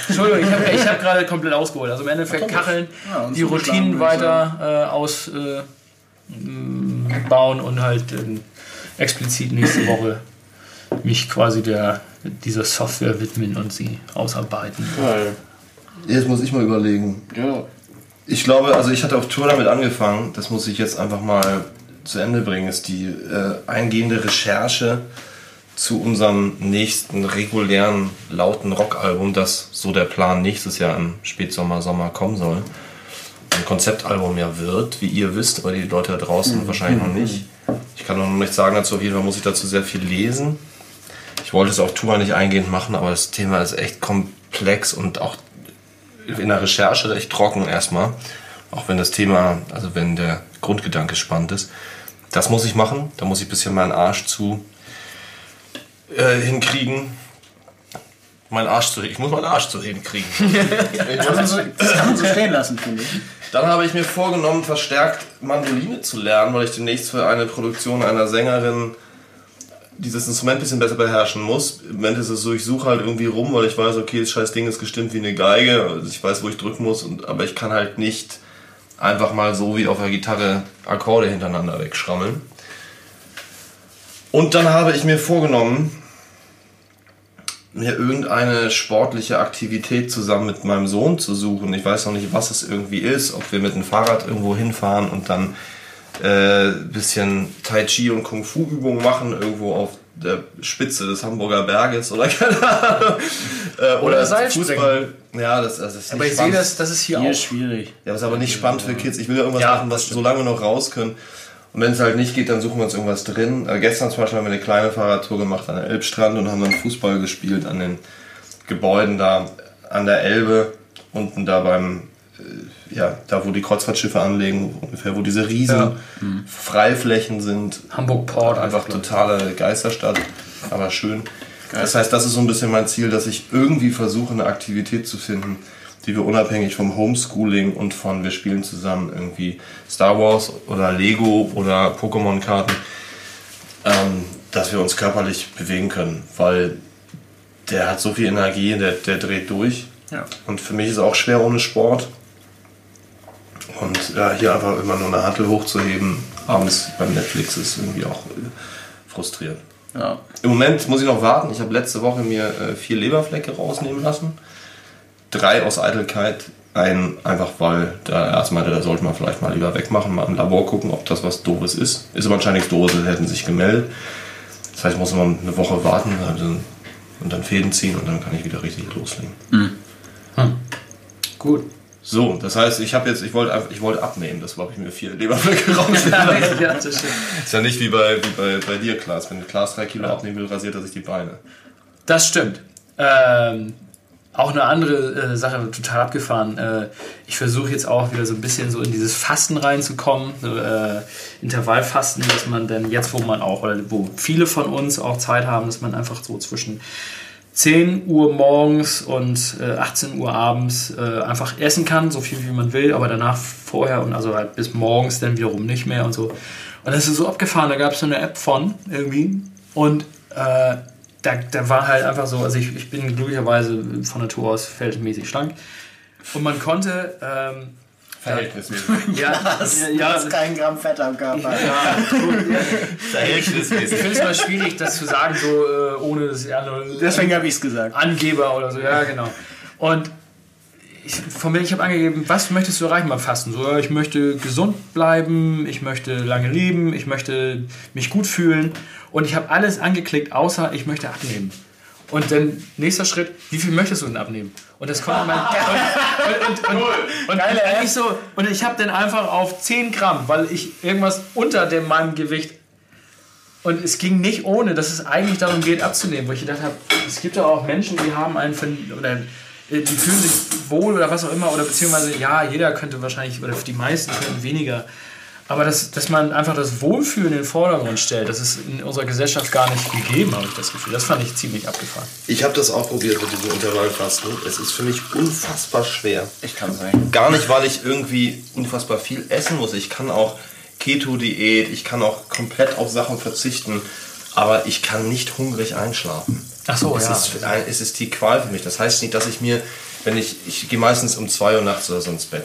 Entschuldigung, ich habe hab gerade komplett ausgeholt. Also im Endeffekt Kacheln, Ja, die Routinen weiter äh, ausbauen äh, und halt ähm, explizit nächste Woche mich quasi der, dieser Software widmen und sie ausarbeiten. Jetzt muss ich mal überlegen. Ja. Ich glaube, also ich hatte auf Tour damit angefangen, das muss ich jetzt einfach mal zu Ende bringen, ist die äh, eingehende Recherche zu unserem nächsten regulären lauten Rockalbum, das so der Plan nächstes Jahr im Spätsommer, Sommer kommen soll. Ein Konzeptalbum ja wird, wie ihr wisst, aber die Leute da draußen wahrscheinlich noch nicht. Ich kann noch nicht sagen dazu, auf jeden Fall muss ich dazu sehr viel lesen. Ich wollte es auf Tour nicht eingehend machen, aber das Thema ist echt komplex und auch in der Recherche echt trocken erstmal. Auch wenn das Thema, also wenn der Grundgedanke spannend ist. Das muss ich machen. Da muss ich ein bisschen meinen Arsch zu äh, hinkriegen. Mein Arsch zu Ich muss meinen Arsch zu hinkriegen. das, kann man so, das kann man so stehen lassen, finde ich. Dann habe ich mir vorgenommen, verstärkt Mandoline zu lernen, weil ich demnächst für eine Produktion einer Sängerin dieses Instrument ein bisschen besser beherrschen muss. Im Moment ist es so, ich suche halt irgendwie rum, weil ich weiß, okay, das scheiß Ding ist gestimmt wie eine Geige. Also ich weiß, wo ich drücken muss, und, aber ich kann halt nicht einfach mal so wie auf der Gitarre Akkorde hintereinander wegschrammeln. Und dann habe ich mir vorgenommen, mir irgendeine sportliche Aktivität zusammen mit meinem Sohn zu suchen. Ich weiß noch nicht, was es irgendwie ist, ob wir mit dem Fahrrad irgendwo hinfahren und dann äh, bisschen Tai Chi und Kung Fu Übungen machen, irgendwo auf der Spitze des Hamburger Berges oder keine Ahnung. Äh, oder Fußball. Ja, das, das ist Aber ich sehe das, das ist hier, Hier auch ist schwierig. Ja, das ist aber nicht spannend für Kids. Ich will ja irgendwas Ja, machen, was so lange noch raus können. Und wenn es halt nicht geht, dann suchen wir uns irgendwas drin. Äh, gestern zum Beispiel haben wir eine kleine Fahrradtour gemacht an der Elbstrand und haben dann Fußball gespielt an den Gebäuden da an der Elbe. Unten da beim, ja, da wo die Kreuzfahrtschiffe anlegen, ungefähr, wo diese riesen Ja. Freiflächen sind. Hamburg Port Einfach totale Geisterstadt, aber schön. Das heißt, das ist so ein bisschen mein Ziel, dass ich irgendwie versuche, eine Aktivität zu finden, die wir unabhängig vom Homeschooling und von wir spielen zusammen irgendwie Star Wars oder Lego oder Pokémon-Karten, ähm, dass wir uns körperlich bewegen können, weil der hat so viel Energie, der, der dreht durch. Ja. Und für mich ist es auch schwer ohne Sport. Und ja, hier einfach immer nur eine Hantel hochzuheben, abends beim Netflix ist irgendwie auch äh, frustrierend. Ja. Im Moment muss ich noch warten. Ich habe letzte Woche mir äh, vier Leberflecke rausnehmen lassen. Drei aus Eitelkeit, ein einfach weil der Arzt meinte, da sollte man vielleicht mal lieber wegmachen, mal im Labor gucken, ob das was Doofes ist. Ist aber anscheinend nichts Doofes, hätten sich gemeldet. Das heißt, ich muss mal eine Woche warten also, und dann Fäden ziehen und dann kann ich wieder richtig loslegen. Gut. So, das heißt, ich habe jetzt, ich wollte ich wollte abnehmen, das habe ich mir vier Leberflecke rausnehmen lassen. ja, das stimmt. Ist ja nicht wie bei, wie bei, bei dir, Klaas. Wenn Klaas drei Kilo abnehmen will, rasiert er sich die Beine. Das stimmt. Ähm, auch eine andere äh, Sache, total abgefahren. Äh, ich versuche jetzt auch wieder so ein bisschen so in dieses Fasten reinzukommen, so, äh, Intervallfasten, dass man dann jetzt, wo man auch, oder wo viele von uns auch Zeit haben, dass man einfach so zwischen 10 Uhr morgens und äh, 18 Uhr abends äh, einfach essen kann, so viel wie man will, aber danach vorher und also halt bis morgens dann wiederum nicht mehr und so. Und das ist so abgefahren, da gab es so eine App von irgendwie und äh, da, da war halt einfach so, also ich, ich bin glücklicherweise von Natur aus verhältnismäßig schlank und man konnte ähm, Verhältnismäßig. ja, ja, ja, hast keinen Gramm Fett am Körper. ja, gut, ja. Ich Verhältnismäßig. finde es mal schwierig, das zu sagen, so äh, ohne das ja, nur- Deswegen habe ich es gesagt. Angeber oder so, ja, genau. Und ich, von mir, ich habe angegeben, was möchtest du erreichen beim Fasten? So, ja, ich möchte gesund bleiben, ich möchte lange leben, ich möchte mich gut fühlen. Und ich habe alles angeklickt, außer ich möchte abnehmen. Und dann nächster Schritt, wie viel möchtest du denn abnehmen? Und das kommt mein. Und, und, und, und, und, und ich so, und ich habe dann einfach auf 10 Gramm, weil ich irgendwas unter dem meinem Gewicht und es ging nicht ohne, dass es eigentlich darum geht, abzunehmen, wo ich gedacht habe, es gibt ja auch Menschen, die haben einen, oder äh, die fühlen sich wohl oder was auch immer, oder beziehungsweise, ja, jeder könnte wahrscheinlich, oder die meisten können weniger. Aber dass, dass man einfach das Wohlfühlen in den Vordergrund stellt, das ist in unserer Gesellschaft gar nicht gegeben, habe ich das Gefühl. Das fand ich ziemlich abgefahren. Ich habe das auch probiert mit diesem Intervallfasten. Es ist für mich unfassbar schwer. Ich kann es nicht. Gar nicht, weil ich irgendwie unfassbar viel essen muss. Ich kann auch Keto-Diät, ich kann auch komplett auf Sachen verzichten, aber ich kann nicht hungrig einschlafen. Ach so, es ja. Ist, es ist die Qual für mich. Das heißt nicht, dass ich mir, wenn ich, ich gehe meistens um 2 Uhr nachts oder so ins Bett,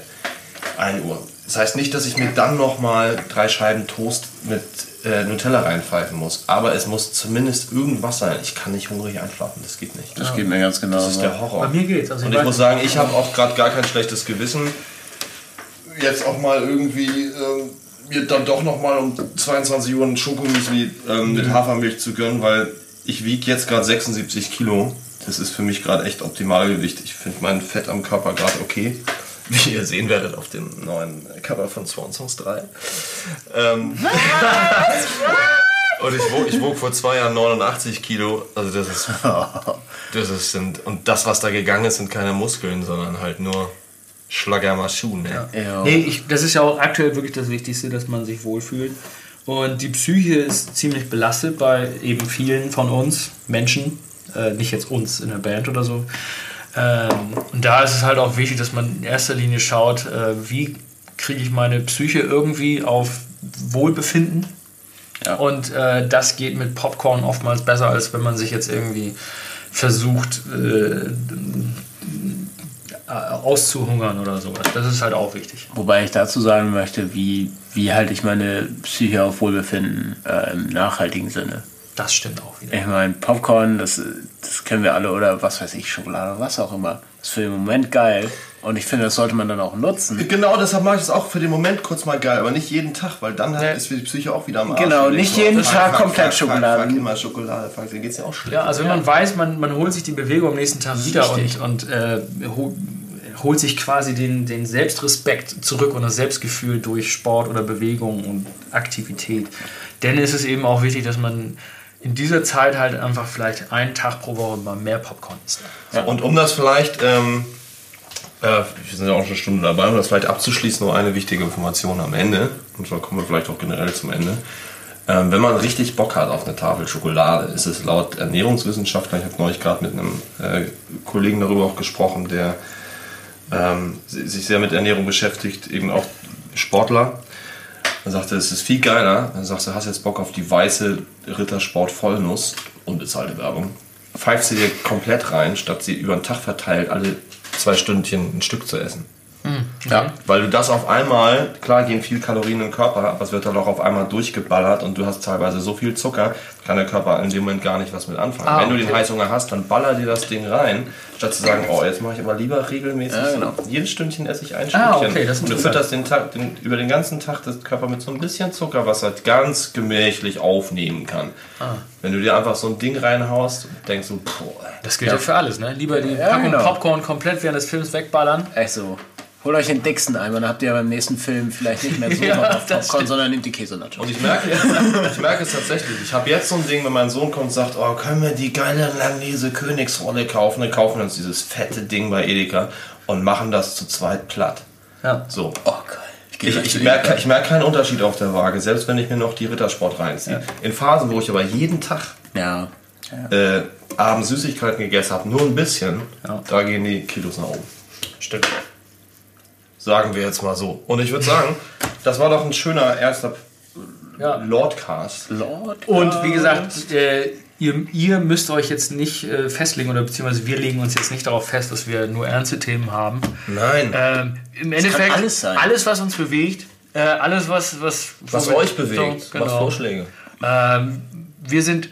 1 Uhr. Das heißt nicht, dass ich mir dann nochmal drei Scheiben Toast mit äh, Nutella reinpfeifen muss, aber es muss zumindest irgendwas sein. Ich kann nicht hungrig einschlafen, das geht nicht. Das geht mir ganz genau Das ist der Horror. Bei mir geht's. Also Und ich muss sagen, ich habe auch gerade gar kein schlechtes Gewissen, jetzt auch mal irgendwie ähm, mir dann doch noch mal um 22 Uhr ein Schokomüsli ähm, mit Hafermilch zu gönnen, weil ich wiege jetzt gerade 76 Kilo. Das ist für mich gerade echt Optimalgewicht. Ich finde mein Fett am Körper gerade okay. Wie ihr sehen werdet auf dem neuen Cover von Swan Songs 3. Ähm, Und ich wog, ich wog vor zwei Jahren 89 Kilo. Also das ist, das ist sind, und das, was da gegangen ist, sind keine Muskeln, sondern halt nur Schlagermaschinen. Ne? Ja. Nee, ich, das ist ja auch aktuell wirklich das Wichtigste, dass man sich wohlfühlt. Und die Psyche ist ziemlich belastet bei eben vielen von uns Menschen, äh, nicht jetzt uns in der Band oder so. Ähm, und da ist es halt auch wichtig, dass man in erster Linie schaut, äh, wie kriege ich meine Psyche irgendwie auf Wohlbefinden. Ja. Und äh, das geht mit Popcorn oftmals besser, als wenn man sich jetzt irgendwie versucht äh, äh, auszuhungern oder sowas. Das ist halt auch wichtig. Wobei ich dazu sagen möchte, wie, wie halte ich meine Psyche auf Wohlbefinden äh, im nachhaltigen Sinne. Das stimmt auch wieder. Ich meine, Popcorn, das, das kennen wir alle, oder was weiß ich, Schokolade, was auch immer. Das ist für den Moment geil. Und ich finde, das sollte man dann auch nutzen. Genau, deshalb mache ich das auch für den Moment kurz mal geil, aber nicht jeden Tag, weil dann halt Nee. ist für die Psyche auch wieder am Arsch. Genau, nicht jeden Tag fuck, komplett fuck, Schokolade. Fuck, immer Schokolade, fuck, dann geht's ja auch schlecht. Ja, also wenn man weiß, man, man holt sich die Bewegung am nächsten Tag wieder und, Richtig. und äh, ho holt sich quasi den, den Selbstrespekt zurück und das Selbstgefühl durch Sport oder Bewegung und Aktivität. Denn ist es eben auch wichtig, dass man in dieser Zeit halt einfach vielleicht einen Tag pro Woche mal mehr Popcorn isst. Und um das vielleicht, ähm, äh, wir sind ja auch schon eine Stunde dabei, um das vielleicht abzuschließen, noch eine wichtige Information am Ende. Und dann kommen wir vielleicht auch generell zum Ende. Ähm, wenn man richtig Bock hat auf eine Tafel Schokolade, ist es laut Ernährungswissenschaftler, ich habe neulich gerade mit einem äh, Kollegen darüber auch gesprochen, der ähm, si- sich sehr mit Ernährung beschäftigt, eben auch Sportler. Dann sagte er, es ist viel geiler. Dann sagst du, hast jetzt Bock auf die weiße Rittersport Vollnuss, unbezahlte Werbung. Pfeifst sie dir komplett rein, statt sie über den Tag verteilt alle zwei Stündchen ein Stück zu essen. Ja. Weil du das auf einmal, klar gehen viel Kalorien in den Körper, aber es wird dann auch auf einmal durchgeballert und du hast teilweise so viel Zucker, kann der Körper in dem Moment gar nicht was mit anfangen. Ah, Wenn du den. Heißhunger hast, dann baller dir das Ding rein, statt zu sagen, oh, jetzt mache ich aber lieber regelmäßig, Ja, genau. jedes Stündchen esse ich ein Ah, Stückchen. okay, das ist und du fütterst den Tag, den, über den ganzen Tag das Körper mit so ein bisschen Zucker, was halt ganz gemächlich aufnehmen kann. Ah. Wenn du dir einfach so ein Ding reinhaust und denkst so, boah, Das gilt ja, für alles, ne? Lieber die Ja, Packung genau. Popcorn komplett während des Films wegballern. Echt so. Holt euch den dicksten Eimer, dann habt ihr beim nächsten Film vielleicht nicht mehr so Ja, auf Popcorn, sondern nehmt die Käsenacho. Und ich merke, ich merke es tatsächlich. Ich habe jetzt so ein Ding, wenn mein Sohn kommt und sagt, oh, können wir die geile Langnese Königsrolle kaufen? Dann kaufen wir uns dieses fette Ding bei Edeka und machen das zu zweit platt. Ja. So. Oh, geil. Ich, ich, zu merke, ich merke keinen Unterschied auf der Waage, selbst wenn ich mir noch die Rittersport reinziehe. In Phasen, wo ich aber jeden Tag Ja. äh, abends Süßigkeiten gegessen habe, nur ein bisschen, Ja. da gehen die Kilos nach oben. Stimmt. Sagen wir jetzt mal so. Und ich würde sagen, das war doch ein schöner erster Ja. Lordcast. Lord. Und wie gesagt, äh, ihr, ihr müsst euch jetzt nicht äh, festlegen oder beziehungsweise wir legen uns jetzt nicht darauf fest, dass wir nur ernste Themen haben. Nein. Ähm, Im Endeffekt alles sein. alles, was uns bewegt, äh, alles, was, was, Was euch bewegt, So, genau. Vorschläge. Ähm, wir sind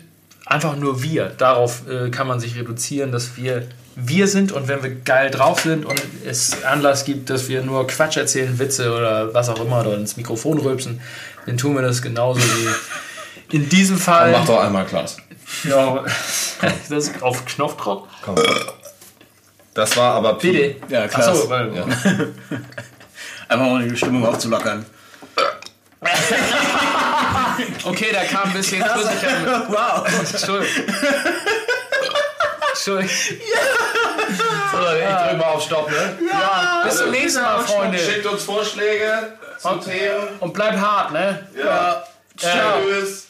einfach nur wir. Darauf äh, kann man sich reduzieren, dass wir wir sind und wenn wir geil drauf sind und es Anlass gibt, dass wir nur Quatsch erzählen, Witze oder was auch immer oder ins Mikrofon rülpsen, dann tun wir das genauso wie in diesem Fall. Mach doch einmal Klaas. Ja, das ist auf Knopfdruck. Komm. Das war aber. Bitte. Ja, klar. Achso, Ja. Einfach um die Stimmung aufzulockern. Okay, da kam ein bisschen. Wow. Entschuldigung. Entschuldigung. So, ich drück mal auf Stopp, ne? Ja, bis zum nächsten Mal, Freunde. Schickt uns Vorschläge zu Themen. Und bleibt hart, ne? Ja. Ciao. Tschüss.